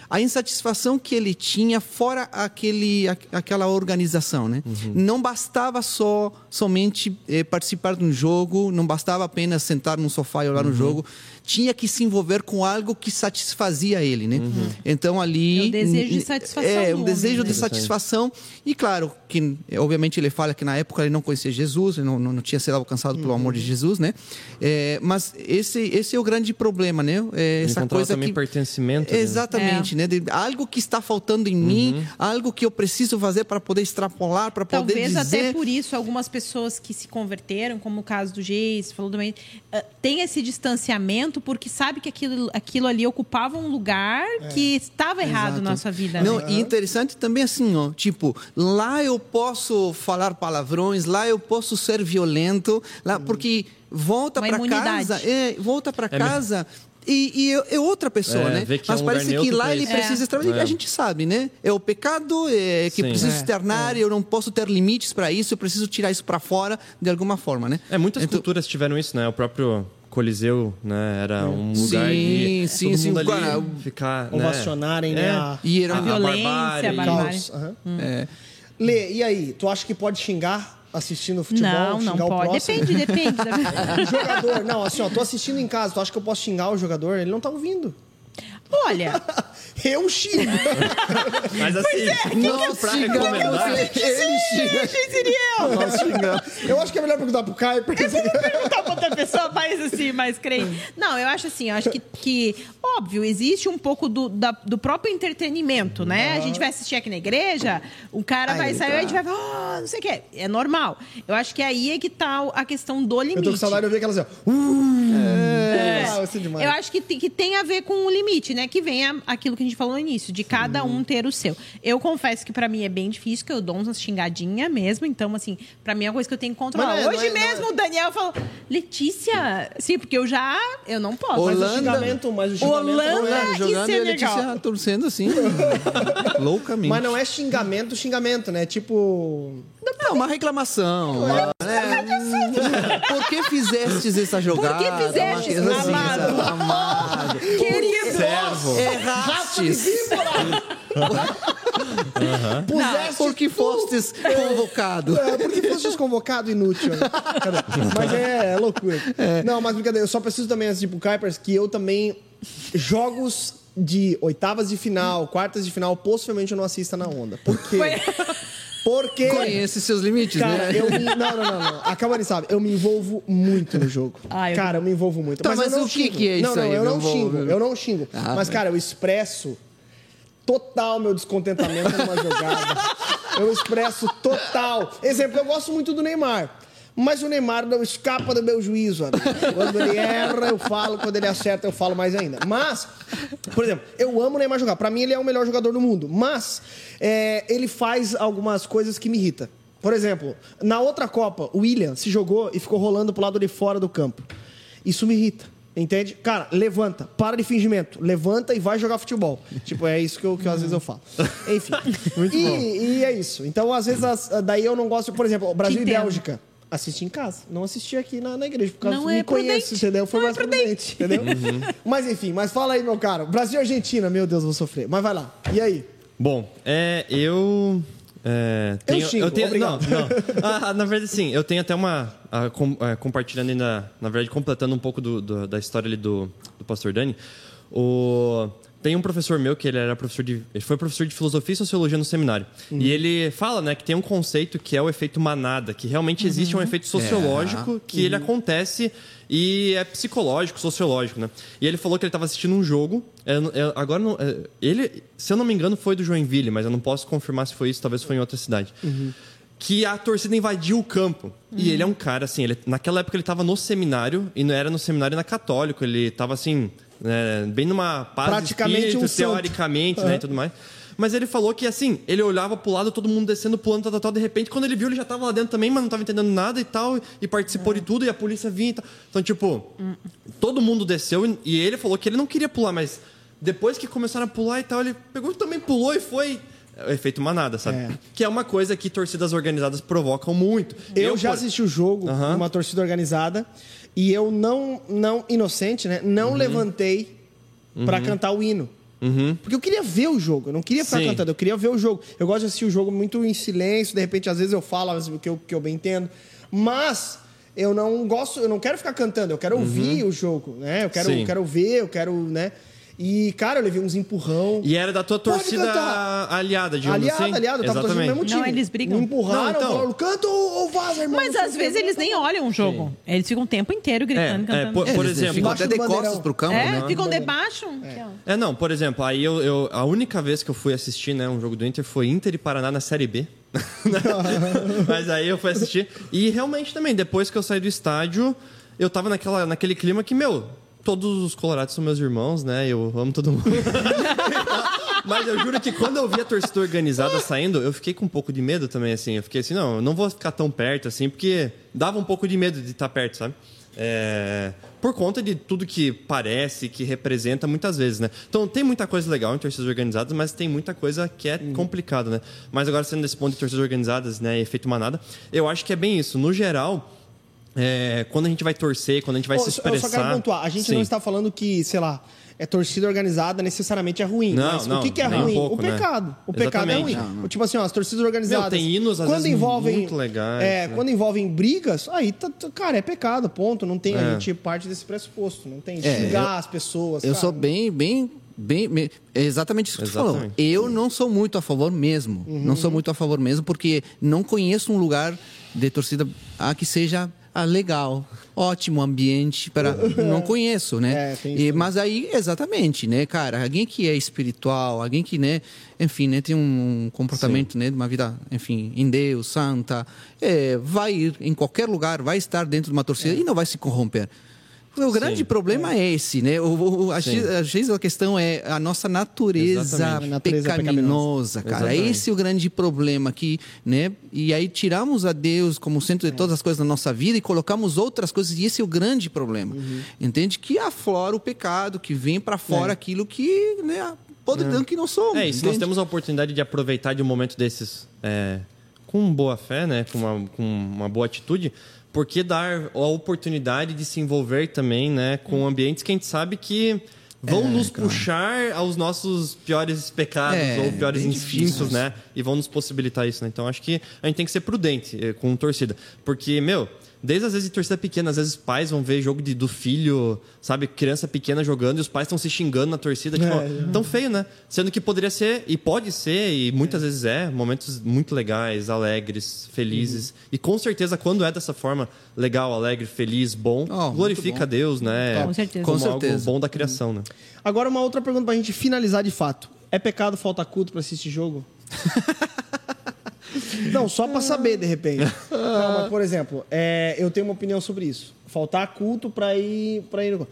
Speaker 3: A insatisfação que ele tinha fora aquele, aquela organização, né? Não bastava só somente eh, participar de um jogo, não bastava apenas sentar num sofá e olhar no jogo, tinha que se envolver com algo que satisfazia ele, né? Então ali
Speaker 4: É o desejo de satisfação
Speaker 3: é
Speaker 4: do
Speaker 3: um
Speaker 4: homem,
Speaker 3: desejo
Speaker 4: né?
Speaker 3: de satisfação e claro que eh, obviamente ele fala que na época ele não conhecia Jesus, ele não, não, não tinha sido alcançado pelo amor de Jesus, né? É, mas esse esse é o grande problema, né? É, essa coisa
Speaker 2: também
Speaker 3: que
Speaker 2: pertencimento. né?
Speaker 3: Exatamente, né? De algo que está faltando em mim, algo que eu preciso fazer para poder extrapolar, para poder
Speaker 4: Talvez
Speaker 3: dizer.
Speaker 4: até por isso algumas pessoas que se converteram, como o caso do Geis, falou também, eh, tem esse distanciamento porque sabe que aquilo, aquilo ali ocupava um lugar que estava errado
Speaker 3: Exato.
Speaker 4: na sua vida.
Speaker 3: Não,
Speaker 4: né?
Speaker 3: e interessante também assim, ó, tipo, lá eu posso falar palavrões, lá eu posso ser violento, lá porque volta para casa, é, volta para
Speaker 2: É
Speaker 3: casa. E, e é- é outra pessoa,
Speaker 2: É,
Speaker 3: né?
Speaker 2: é
Speaker 3: Mas
Speaker 2: um lugar
Speaker 3: parece que lá ele precisa
Speaker 4: É.
Speaker 3: extrair.
Speaker 2: É.
Speaker 3: A gente sabe, né? É o pecado é, que
Speaker 2: Sim.
Speaker 3: preciso
Speaker 2: É,
Speaker 3: externar, eu não posso ter limites para isso, eu preciso tirar isso para fora de alguma forma, né?
Speaker 2: É, muitas
Speaker 3: Então-
Speaker 2: culturas tiveram isso, né? O próprio Coliseu, né? Era um lugar
Speaker 3: Sim,
Speaker 2: de
Speaker 3: sim,
Speaker 2: todo
Speaker 3: sim.
Speaker 2: mundo ali
Speaker 3: Cara,
Speaker 2: ficar, né?
Speaker 1: Ovacionarem, né?
Speaker 2: É.
Speaker 1: A,
Speaker 3: E era
Speaker 4: A
Speaker 3: um-
Speaker 4: violência,
Speaker 2: barbárie.
Speaker 4: a barbárie.
Speaker 1: caos. Aham.
Speaker 3: é,
Speaker 1: Lê, e aí? Tu acha que pode xingar assistindo futebol?
Speaker 4: Não, não
Speaker 1: xingar o
Speaker 4: pode.
Speaker 1: próximo?
Speaker 4: Depende, depende. da-
Speaker 1: jogador, não, assim, ó, tô assistindo em casa, tu acha que eu posso xingar o jogador? Ele não tá ouvindo.
Speaker 4: Olha,
Speaker 1: Eu xingo.
Speaker 2: Mas assim, não pra recomendar.
Speaker 3: ele xinga.
Speaker 1: Nós xingamos. Eu acho que é melhor perguntar pro Caio. Porque...
Speaker 4: perguntar pra outra pessoa mais assim, mais crente. Não, eu acho assim, eu acho que, que óbvio, existe um pouco do, da- do próprio entretenimento, né? A gente vai assistir aqui na igreja, o cara vai
Speaker 3: Aí
Speaker 4: sair
Speaker 3: tá.
Speaker 4: e a gente vai falar, oh, não sei o quê. É normal. Eu acho que aí é que tá a questão do limite.
Speaker 1: Eu tô com saudade de ouvir aquela assim, ó. Uh,
Speaker 4: É.
Speaker 1: Ah, isso é demais.
Speaker 4: Eu acho que que tem a ver com o limite, né? Que vem aquilo que a gente falou no início, de cada um ter o seu. Eu confesso que pra mim é bem difícil, que eu dou umas xingadinhas mesmo. Então, assim, pra mim é uma coisa que eu tenho que controlar.
Speaker 1: Mas não é-
Speaker 4: Hoje
Speaker 1: não é- não
Speaker 4: mesmo o Daniel falou, Letícia, sim, porque eu já. Eu não posso.
Speaker 1: Mas o
Speaker 3: Holanda-
Speaker 1: xingamento, mas o xingamento
Speaker 4: Holanda-
Speaker 1: não é.
Speaker 4: Ah,
Speaker 3: jogando
Speaker 4: é
Speaker 3: e a Letícia torcendo assim, loucamente.
Speaker 1: Mas não é xingamento, xingamento, né? Tipo.
Speaker 3: É uma reclamação. uma- né? Por que fizestes essa jogada?
Speaker 4: Por que fizestes,
Speaker 3: Uma assim,
Speaker 4: amado?
Speaker 3: amado?
Speaker 4: Querido!
Speaker 2: Servo.
Speaker 3: Errastes.
Speaker 1: Puseste
Speaker 3: Por que
Speaker 1: tu-
Speaker 3: fostes convocado?
Speaker 1: É, porque fosse convocado inútil. Né? Mas é, é loucura. Não, mas brincadeira, eu só preciso também, assim, tipo, Kuipers, que eu também. Jogos de oitavas de final, quartas de final, possivelmente eu não assista na onda. Por quê? Porque.
Speaker 3: Conhece seus limites,
Speaker 1: Cara,
Speaker 3: né?
Speaker 1: eu me... Não, não, não, não. A Cavani sabe, eu me envolvo muito no jogo.
Speaker 4: Ah, eu-
Speaker 1: Cara, eu me envolvo muito.
Speaker 3: Tá,
Speaker 1: mas,
Speaker 3: mas
Speaker 1: eu não
Speaker 3: o que
Speaker 1: xingo.
Speaker 3: que é
Speaker 1: não,
Speaker 3: isso
Speaker 1: não,
Speaker 3: aí,
Speaker 1: eu não xingo, eu não xingo.
Speaker 3: Ah,
Speaker 1: mas, cara, eu expresso total meu descontentamento numa jogada. Eu expresso total. Exemplo, eu gosto muito do Neymar. Mas o Neymar não escapa do meu juízo, amigo. Quando ele erra, eu falo. Quando ele acerta, eu falo mais ainda. Mas, por exemplo, eu amo o Neymar jogar. Pra mim, ele é o melhor jogador do mundo. Mas, é, ele faz algumas coisas que me irritam. Por exemplo, na outra Copa, o William se jogou e ficou rolando pro lado de fora do campo. Isso me irrita. Entende? Cara, levanta, para de fingimento, levanta e vai jogar futebol. Tipo, é isso que, eu, que eu, às vezes eu falo. Enfim. e, e é isso. Então, às vezes, as- daí eu não gosto, por exemplo, Brasil e. Bélgica. Assisti em casa. Não assisti aqui na, na igreja. Por causa
Speaker 4: Não
Speaker 1: que
Speaker 4: é
Speaker 1: me conheço,
Speaker 4: prudente.
Speaker 1: entendeu? Foi
Speaker 4: Não é
Speaker 1: mais prudente, entendeu? Mas enfim, mas fala aí, meu caro. Brasil e Argentina, meu Deus, vou sofrer. Mas vai lá. E aí?
Speaker 2: Bom, é, eu. É, tenho,
Speaker 1: xingo,
Speaker 2: tenho,
Speaker 1: obrigado.
Speaker 2: Não, não. Ah, na verdade, sim, eu tenho até uma. ah, com- ah, compartilhando ainda, na verdade, completando um pouco do- do- da história ali do, do pastor Dani. O, tem um professor meu que ele era professor de. Ele foi professor de filosofia e sociologia no seminário.
Speaker 1: Uhum.
Speaker 2: E ele fala, né, que tem um conceito que é o efeito manada, que realmente existe
Speaker 1: Uhum.
Speaker 2: um efeito sociológico que ele acontece e é psicológico, sociológico, né? E ele falou que ele estava assistindo um jogo. eu não- eu- agora, não- é, ele, se eu não me engano, foi do Joinville, mas eu não posso confirmar se foi isso, talvez foi em outra cidade. Que a torcida invadiu o campo. E ele é um cara, assim, ele, naquela época ele estava no seminário, e não era no seminário na católico, ele estava assim, né, bem numa paz
Speaker 1: Praticamente
Speaker 2: espírito,
Speaker 1: um
Speaker 2: teoricamente, né, e tudo mais. Mas ele falou que, assim, ele olhava pro lado, todo mundo descendo, pulando, tal, tal, tal. De repente, quando ele viu, ele já tava lá dentro também, mas não tava entendendo nada e tal. E participou de tudo, e a polícia vinha e tal. Então, tipo, todo mundo desceu e- e ele falou que ele não queria pular, mas depois que começaram a pular e tal, ele pegou e também pulou e foi. É o efeito manada, sabe?
Speaker 1: É.
Speaker 2: Que é uma coisa que torcidas organizadas provocam muito.
Speaker 1: Eu, já
Speaker 2: por-
Speaker 1: assisti o jogo
Speaker 2: Aham.
Speaker 1: numa torcida organizada e eu não, não inocente, né?
Speaker 2: Uhum.
Speaker 1: Não levantei pra cantar o hino. Porque eu queria ver o jogo, eu não queria ficar
Speaker 2: Sim.
Speaker 1: cantando, eu queria ver o jogo. Eu gosto de assistir o jogo muito em silêncio, de repente, às vezes eu falo vezes, o que eu, que eu bem entendo. Mas eu não gosto, eu não quero ficar cantando, eu quero ouvir o jogo, né? Eu quero,
Speaker 2: Uhum.
Speaker 1: Eu quero ver, eu quero, né? E, cara, eu levei uns empurrão.
Speaker 2: E era da tua torcida aliada, digamos
Speaker 1: aliado,
Speaker 2: assim.
Speaker 1: aliado, eu tava torcendo no mesmo time.
Speaker 4: Não, eles brigam.
Speaker 1: Me empurraram,
Speaker 2: Não, então.
Speaker 1: falaram, canta ou, ou vaza, irmão.
Speaker 4: Mas
Speaker 1: Não sei
Speaker 4: às
Speaker 1: o
Speaker 4: vezes eles nem olham o jogo. Eles ficam o tempo inteiro gritando,
Speaker 2: É,
Speaker 4: cantando.
Speaker 2: é, por-
Speaker 3: Eles
Speaker 2: exemplo,
Speaker 3: ficam
Speaker 1: Embaixo
Speaker 3: até
Speaker 1: do
Speaker 3: de costas
Speaker 1: bandeirão.
Speaker 3: pro campo,
Speaker 4: É,
Speaker 3: né?
Speaker 4: ficam debaixo. Ó.
Speaker 2: É, não, por exemplo, aí eu, eu- a única vez que eu fui assistir, né, um jogo do Inter foi Inter e Paraná na Série B. Mas aí eu fui assistir. E realmente também, depois que eu saí do estádio, eu tava naquela, naquele clima que, meu, todos os colorados são meus irmãos, né? Eu amo todo mundo. Mas eu juro que quando eu vi a torcida organizada saindo, eu fiquei com um pouco de medo também, assim. Eu fiquei assim, não, eu não vou ficar tão perto, assim, porque dava um pouco de medo de estar perto, sabe? É, Por conta de tudo que parece, que representa muitas vezes, né? Então tem muita coisa legal em torcidas organizadas, mas tem muita coisa que é complicado, né? Mas agora sendo desse ponto de torcidas organizadas, né, efeito manada, eu acho que é bem isso. No geral, é, quando a gente vai torcer, quando a gente vai
Speaker 1: Ô,
Speaker 2: se expressar...
Speaker 1: Eu só quero pontuar. A gente
Speaker 2: Sim.
Speaker 1: não está falando que, sei lá, é torcida organizada necessariamente é ruim.
Speaker 2: Não,
Speaker 1: mas
Speaker 2: não,
Speaker 1: o que, que é
Speaker 2: nem um
Speaker 1: ruim?
Speaker 2: pouco,
Speaker 1: o
Speaker 2: né?
Speaker 1: pecado. O pecado é ruim.
Speaker 2: Exatamente.
Speaker 1: Tipo assim, ó, as torcidas organizadas.
Speaker 2: Meu, tem hinos, às
Speaker 1: quando
Speaker 2: vezes,
Speaker 1: envolvem,
Speaker 2: muito legais,
Speaker 1: É,
Speaker 2: né?
Speaker 1: quando envolvem brigas, aí, tá, tá- cara, é pecado, ponto. Não tem, a
Speaker 2: É.
Speaker 1: gente parte desse pressuposto. Não tem
Speaker 3: É,
Speaker 1: xingar
Speaker 3: eu-
Speaker 1: as pessoas.
Speaker 3: Eu
Speaker 1: cara.
Speaker 3: sou bem, bem, bem. me- É exatamente isso que você falou.
Speaker 2: Exatamente.
Speaker 3: Eu não sou muito a favor mesmo.
Speaker 1: Uhum.
Speaker 3: Não sou muito a favor mesmo, porque não conheço um lugar de torcida ah, que seja ah, legal, ótimo ambiente para. não conheço, né?
Speaker 1: É,
Speaker 3: E- mas aí, exatamente, né, cara? Alguém que é espiritual, alguém que, né, enfim, né, tem um comportamento, né, de uma vida, enfim, em Deus, santa, é, vai ir em qualquer lugar, vai estar dentro de uma torcida e não vai se corromper. O grande
Speaker 2: Sim.
Speaker 3: problema é. esse, né? O, o- a, às vezes a questão é a nossa natureza
Speaker 1: natureza
Speaker 3: pecaminosa, cara.
Speaker 2: Exatamente.
Speaker 3: Esse é o grande problema aqui, né? E aí tiramos a Deus como centro de todas as coisas da nossa vida e colocamos outras coisas e esse é o grande problema.
Speaker 2: Uhum.
Speaker 3: Entende? Que aflora o pecado, que vem para fora aquilo que, né, podridão que não somos.
Speaker 2: É, e se nós temos a oportunidade de aproveitar de um momento desses é, com boa fé, né? Com uma, com uma boa atitude, por que dar a oportunidade de se envolver também, né? Com ambientes que a gente sabe que vão
Speaker 3: É,
Speaker 2: nos
Speaker 3: cara.
Speaker 2: puxar aos nossos piores pecados
Speaker 3: É,
Speaker 2: ou piores instintos, né? e vão nos possibilitar isso, né? Então acho que a gente tem que ser prudente eh, com torcida. Porque, meu, desde às vezes de torcida pequena, às vezes pais vão ver jogo de, do filho, sabe, criança pequena jogando e os pais estão se xingando na torcida, tipo,
Speaker 1: É,
Speaker 2: tão feio, né? Sendo que poderia ser, e pode ser, e muitas vezes é, momentos muito legais, alegres, felizes. E com certeza, quando é dessa forma, legal, alegre, feliz, bom,
Speaker 3: Oh,
Speaker 2: glorifica
Speaker 3: bom.
Speaker 2: a Deus, né?
Speaker 4: Com certeza.
Speaker 2: Como
Speaker 3: Com
Speaker 2: algo
Speaker 3: certeza.
Speaker 2: bom da criação, né?
Speaker 1: Agora, uma outra pergunta pra gente finalizar de fato. É pecado faltar culto pra assistir jogo? Não, só pra saber, de repente. Não, mas, por exemplo, é, eu tenho uma opinião sobre isso. Faltar culto pra ir, pra ir no...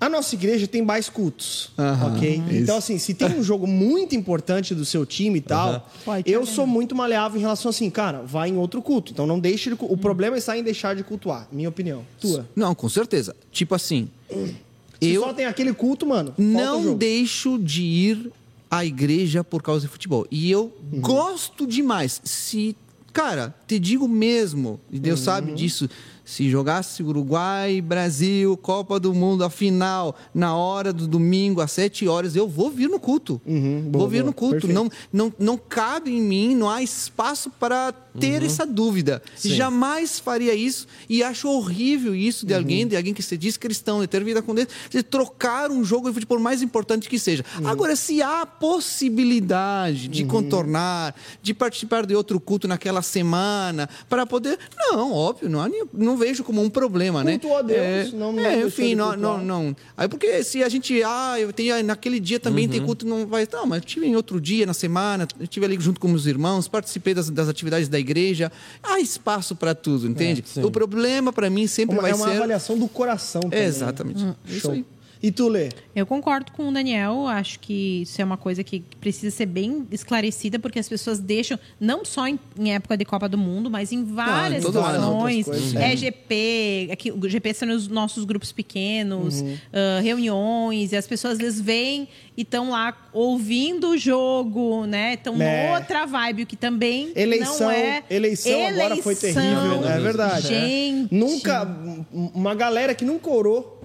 Speaker 1: A nossa igreja tem mais cultos,
Speaker 3: Aham,
Speaker 1: ok?
Speaker 3: isso.
Speaker 1: Então, assim, se tem um jogo muito importante do seu time e tal, eu sou muito maleável em relação assim, cara, vai em outro culto. Então não deixe de... O problema está em deixar de cultuar, minha opinião. Tua.
Speaker 3: Não, com certeza. Tipo assim,
Speaker 1: Se
Speaker 3: eu
Speaker 1: só tem aquele culto, mano,
Speaker 3: não deixo de ir à igreja por causa de futebol. E eu
Speaker 1: Uhum.
Speaker 3: gosto demais. Se, cara, te digo mesmo, e Deus
Speaker 1: Uhum.
Speaker 3: sabe disso, se jogasse Uruguai, Brasil, Copa do Mundo, a final, na hora do domingo, às sete horas, eu vou vir no culto.
Speaker 1: Uhum, boa,
Speaker 3: vou vir
Speaker 1: boa.
Speaker 3: no culto.
Speaker 1: Perfeito.
Speaker 3: Não, não, não cabe em mim, não há espaço para ter essa dúvida.
Speaker 2: Sim.
Speaker 3: Jamais faria isso e acho horrível isso de alguém, de alguém que se diz cristão, de ter vida com Deus, de trocar um jogo de futebol mais importante que seja. Agora, se há possibilidade de contornar, de participar de outro culto naquela semana, para poder. Não, óbvio, não, há não vejo como um problema, né?
Speaker 1: Culto a Deus,
Speaker 3: é,
Speaker 1: não- não
Speaker 3: é, enfim, não, não, não. Aí porque se a gente, ah, eu tenho naquele dia também tem culto, não vai. Não, mas eu tive em outro dia, na semana, eu estive ali junto com meus irmãos, participei das, das atividades da igreja. Há espaço para tudo, entende?
Speaker 2: sim.
Speaker 3: o problema para mim sempre
Speaker 1: Uma-
Speaker 3: vai
Speaker 1: é uma
Speaker 3: ser.
Speaker 1: avaliação do coração também.
Speaker 3: É,
Speaker 1: né?
Speaker 3: exatamente. Isso
Speaker 1: Show.
Speaker 3: aí.
Speaker 1: E tu, Lê?
Speaker 4: Eu concordo com o Daniel, acho que isso é uma coisa que precisa ser bem esclarecida, porque as pessoas deixam, não só em, em época de Copa do Mundo, mas em várias
Speaker 3: ano.
Speaker 4: situações.
Speaker 1: Coisas,
Speaker 4: é GP, aqui, o GP são os nossos grupos pequenos,
Speaker 1: Uhum.
Speaker 4: ah, reuniões, e as pessoas às vezes vêm e estão lá ouvindo o jogo, né? Estão
Speaker 1: É.
Speaker 4: outra vibe, o que também
Speaker 1: Eleição,
Speaker 4: não é.
Speaker 1: eleição, agora foi
Speaker 4: Eleição.
Speaker 1: terrível, né? É verdade.
Speaker 4: Gente.
Speaker 1: Nunca. um- Uma galera que nunca orou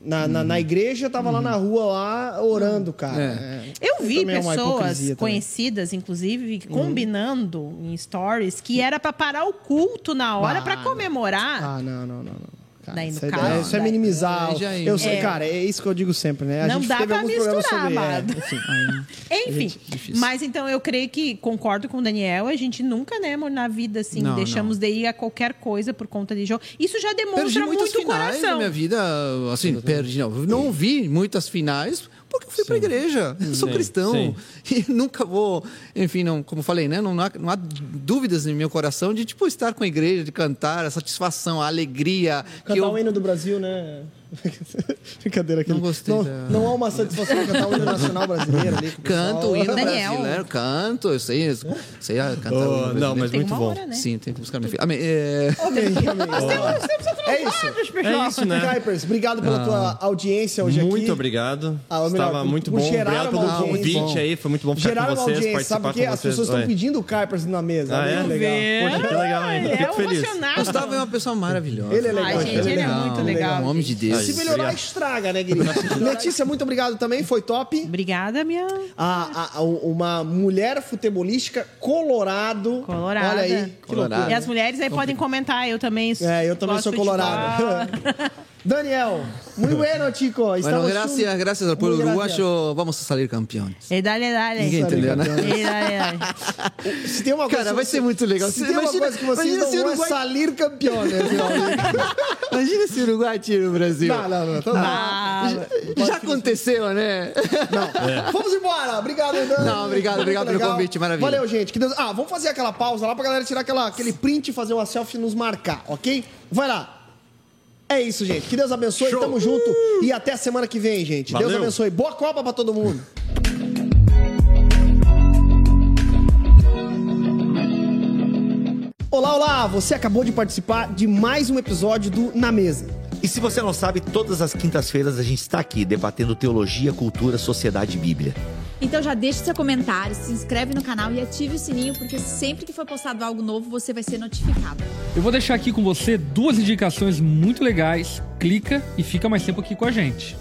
Speaker 1: na, na, na igreja tava lá na rua lá orando, cara. É.
Speaker 4: Eu vi
Speaker 1: é
Speaker 4: pessoas conhecidas, inclusive, combinando em stories que era pra parar o culto na hora
Speaker 1: Ah,
Speaker 4: pra comemorar.
Speaker 1: Ah, não, não, não, não. Cara,
Speaker 4: Daí, no
Speaker 1: isso, é,
Speaker 4: caso,
Speaker 1: é- isso é
Speaker 4: daí-
Speaker 1: minimizar.
Speaker 3: Aí já é-
Speaker 1: eu sei,
Speaker 4: É.
Speaker 1: cara, é isso que eu digo sempre, né? A
Speaker 4: Não
Speaker 1: gente
Speaker 4: dá
Speaker 1: teve
Speaker 4: pra misturar,
Speaker 1: sobre. é,
Speaker 4: amado.
Speaker 1: enfim.
Speaker 4: Enfim,
Speaker 3: difícil.
Speaker 4: mas então eu creio que concordo com o Daniel, a gente nunca, né, amor, na vida, assim,
Speaker 3: Não,
Speaker 4: deixamos de ir a qualquer coisa por conta de jogo. Isso já demonstra
Speaker 3: Perdi
Speaker 4: muito o
Speaker 3: finais
Speaker 4: coração.
Speaker 3: minha vida, assim, perdi, não. Não vi muitas finais porque eu fui para a igreja. Eu sou
Speaker 2: Sim,
Speaker 3: cristão.
Speaker 2: sim.
Speaker 3: E nunca vou, enfim, não, como falei, né? Não, há, não há dúvidas no meu coração de, tipo, estar com a igreja, de cantar, a satisfação, a alegria. que
Speaker 1: Cantar
Speaker 3: eu-
Speaker 1: o hino do Brasil, né? Brincadeira aqui.
Speaker 3: Não gostei
Speaker 1: Não,
Speaker 3: da-
Speaker 1: não há uma satisfação cantar o hino nacional brasileiro ali. com o
Speaker 3: Canto o hino
Speaker 4: Daniel.
Speaker 3: brasileiro, canto, eu sei, eu sei ah, cantar o hino
Speaker 2: Oh, não, mas
Speaker 4: Tem
Speaker 2: muito bom.
Speaker 4: hora, né?
Speaker 3: Sim, tem que buscar minha filha. Amém. É...
Speaker 1: Amém, amém. É isso.
Speaker 2: É isso, né?
Speaker 1: Kuipers, obrigado pela tua audiência hoje aqui.
Speaker 2: Muito obrigado.
Speaker 1: Ah, melhor,
Speaker 2: Estava muito bom.
Speaker 1: gerar
Speaker 2: Obrigado pelo convite aí. Foi muito bom ficar
Speaker 1: Geraram
Speaker 2: com
Speaker 1: uma
Speaker 2: vocês,
Speaker 1: audiência, sabe
Speaker 2: participar
Speaker 1: por quê?
Speaker 2: com
Speaker 1: As
Speaker 2: vocês.
Speaker 1: pessoas estão pedindo o Kuipers na mesa.
Speaker 2: Ah, é?
Speaker 1: legal.
Speaker 2: Poxa, que legal?
Speaker 4: Ele
Speaker 2: Fico
Speaker 4: é
Speaker 2: feliz.
Speaker 4: emocionado.
Speaker 3: Gustavo é uma pessoa maravilhosa.
Speaker 1: Ele é legal.
Speaker 4: Ai, gente, ele é muito legal,
Speaker 3: Um homem de
Speaker 4: gente.
Speaker 1: Se melhorar,
Speaker 2: Obrigado.
Speaker 1: estraga, né, querida? Letícia, muito obrigado também, foi top.
Speaker 4: Obrigada, minha.
Speaker 1: A, a- uma mulher futebolística colorado.
Speaker 4: Colorada.
Speaker 1: Olha aí, que
Speaker 3: Colorada.
Speaker 1: loucura.
Speaker 4: E as mulheres aí podem comentar, eu também
Speaker 1: É, eu também sou colorado. Daniel, muy bueno, chico.
Speaker 3: Bueno,
Speaker 1: Estamos
Speaker 3: gracias,
Speaker 1: juntos.
Speaker 3: gracias al pueblo
Speaker 1: Muy gracias.
Speaker 3: uruguayo. Vamos a salir campeones.
Speaker 4: E dale, dale.
Speaker 3: Ninguém entendeu, né?
Speaker 4: E dale, dale.
Speaker 1: Se tem uma coisa
Speaker 3: Cara, vai ser muito legal.
Speaker 1: Se tem uma
Speaker 3: Imagina-
Speaker 1: coisa que vocês não
Speaker 3: se
Speaker 1: vão é
Speaker 3: Uruguai-
Speaker 1: salir campeões.
Speaker 3: Imagina se o Uruguai tira o Brasil.
Speaker 1: Não, não, não. Tô...
Speaker 4: Ah,
Speaker 3: Já, já aconteceu, né?
Speaker 1: Não. Vamos embora. Obrigado, Dan.
Speaker 3: Não, obrigado,
Speaker 1: Muito
Speaker 3: obrigado pelo
Speaker 1: legal.
Speaker 3: convite, maravilha.
Speaker 1: Valeu, gente. Que Deus... Ah, vamos fazer aquela pausa lá pra galera tirar aquela, aquele print e fazer uma selfie e nos marcar, ok? Vai lá. É isso, gente. Que Deus abençoe.
Speaker 2: Show.
Speaker 1: Tamo junto. E até a semana que vem, gente. Deus
Speaker 2: Valeu.
Speaker 1: abençoe. Boa Copa pra todo mundo. Olá, olá! Você acabou de participar de mais um episódio do Na Mesa.
Speaker 5: E se você não sabe, todas as quintas-feiras a gente está aqui debatendo teologia, cultura, sociedade e Bíblia.
Speaker 6: Então já deixe seu comentário, se inscreve no canal e ative o sininho, porque sempre que for postado algo novo, você vai ser notificado.
Speaker 7: Eu vou deixar aqui com você duas indicações muito legais. Clica e fica mais tempo aqui com a gente.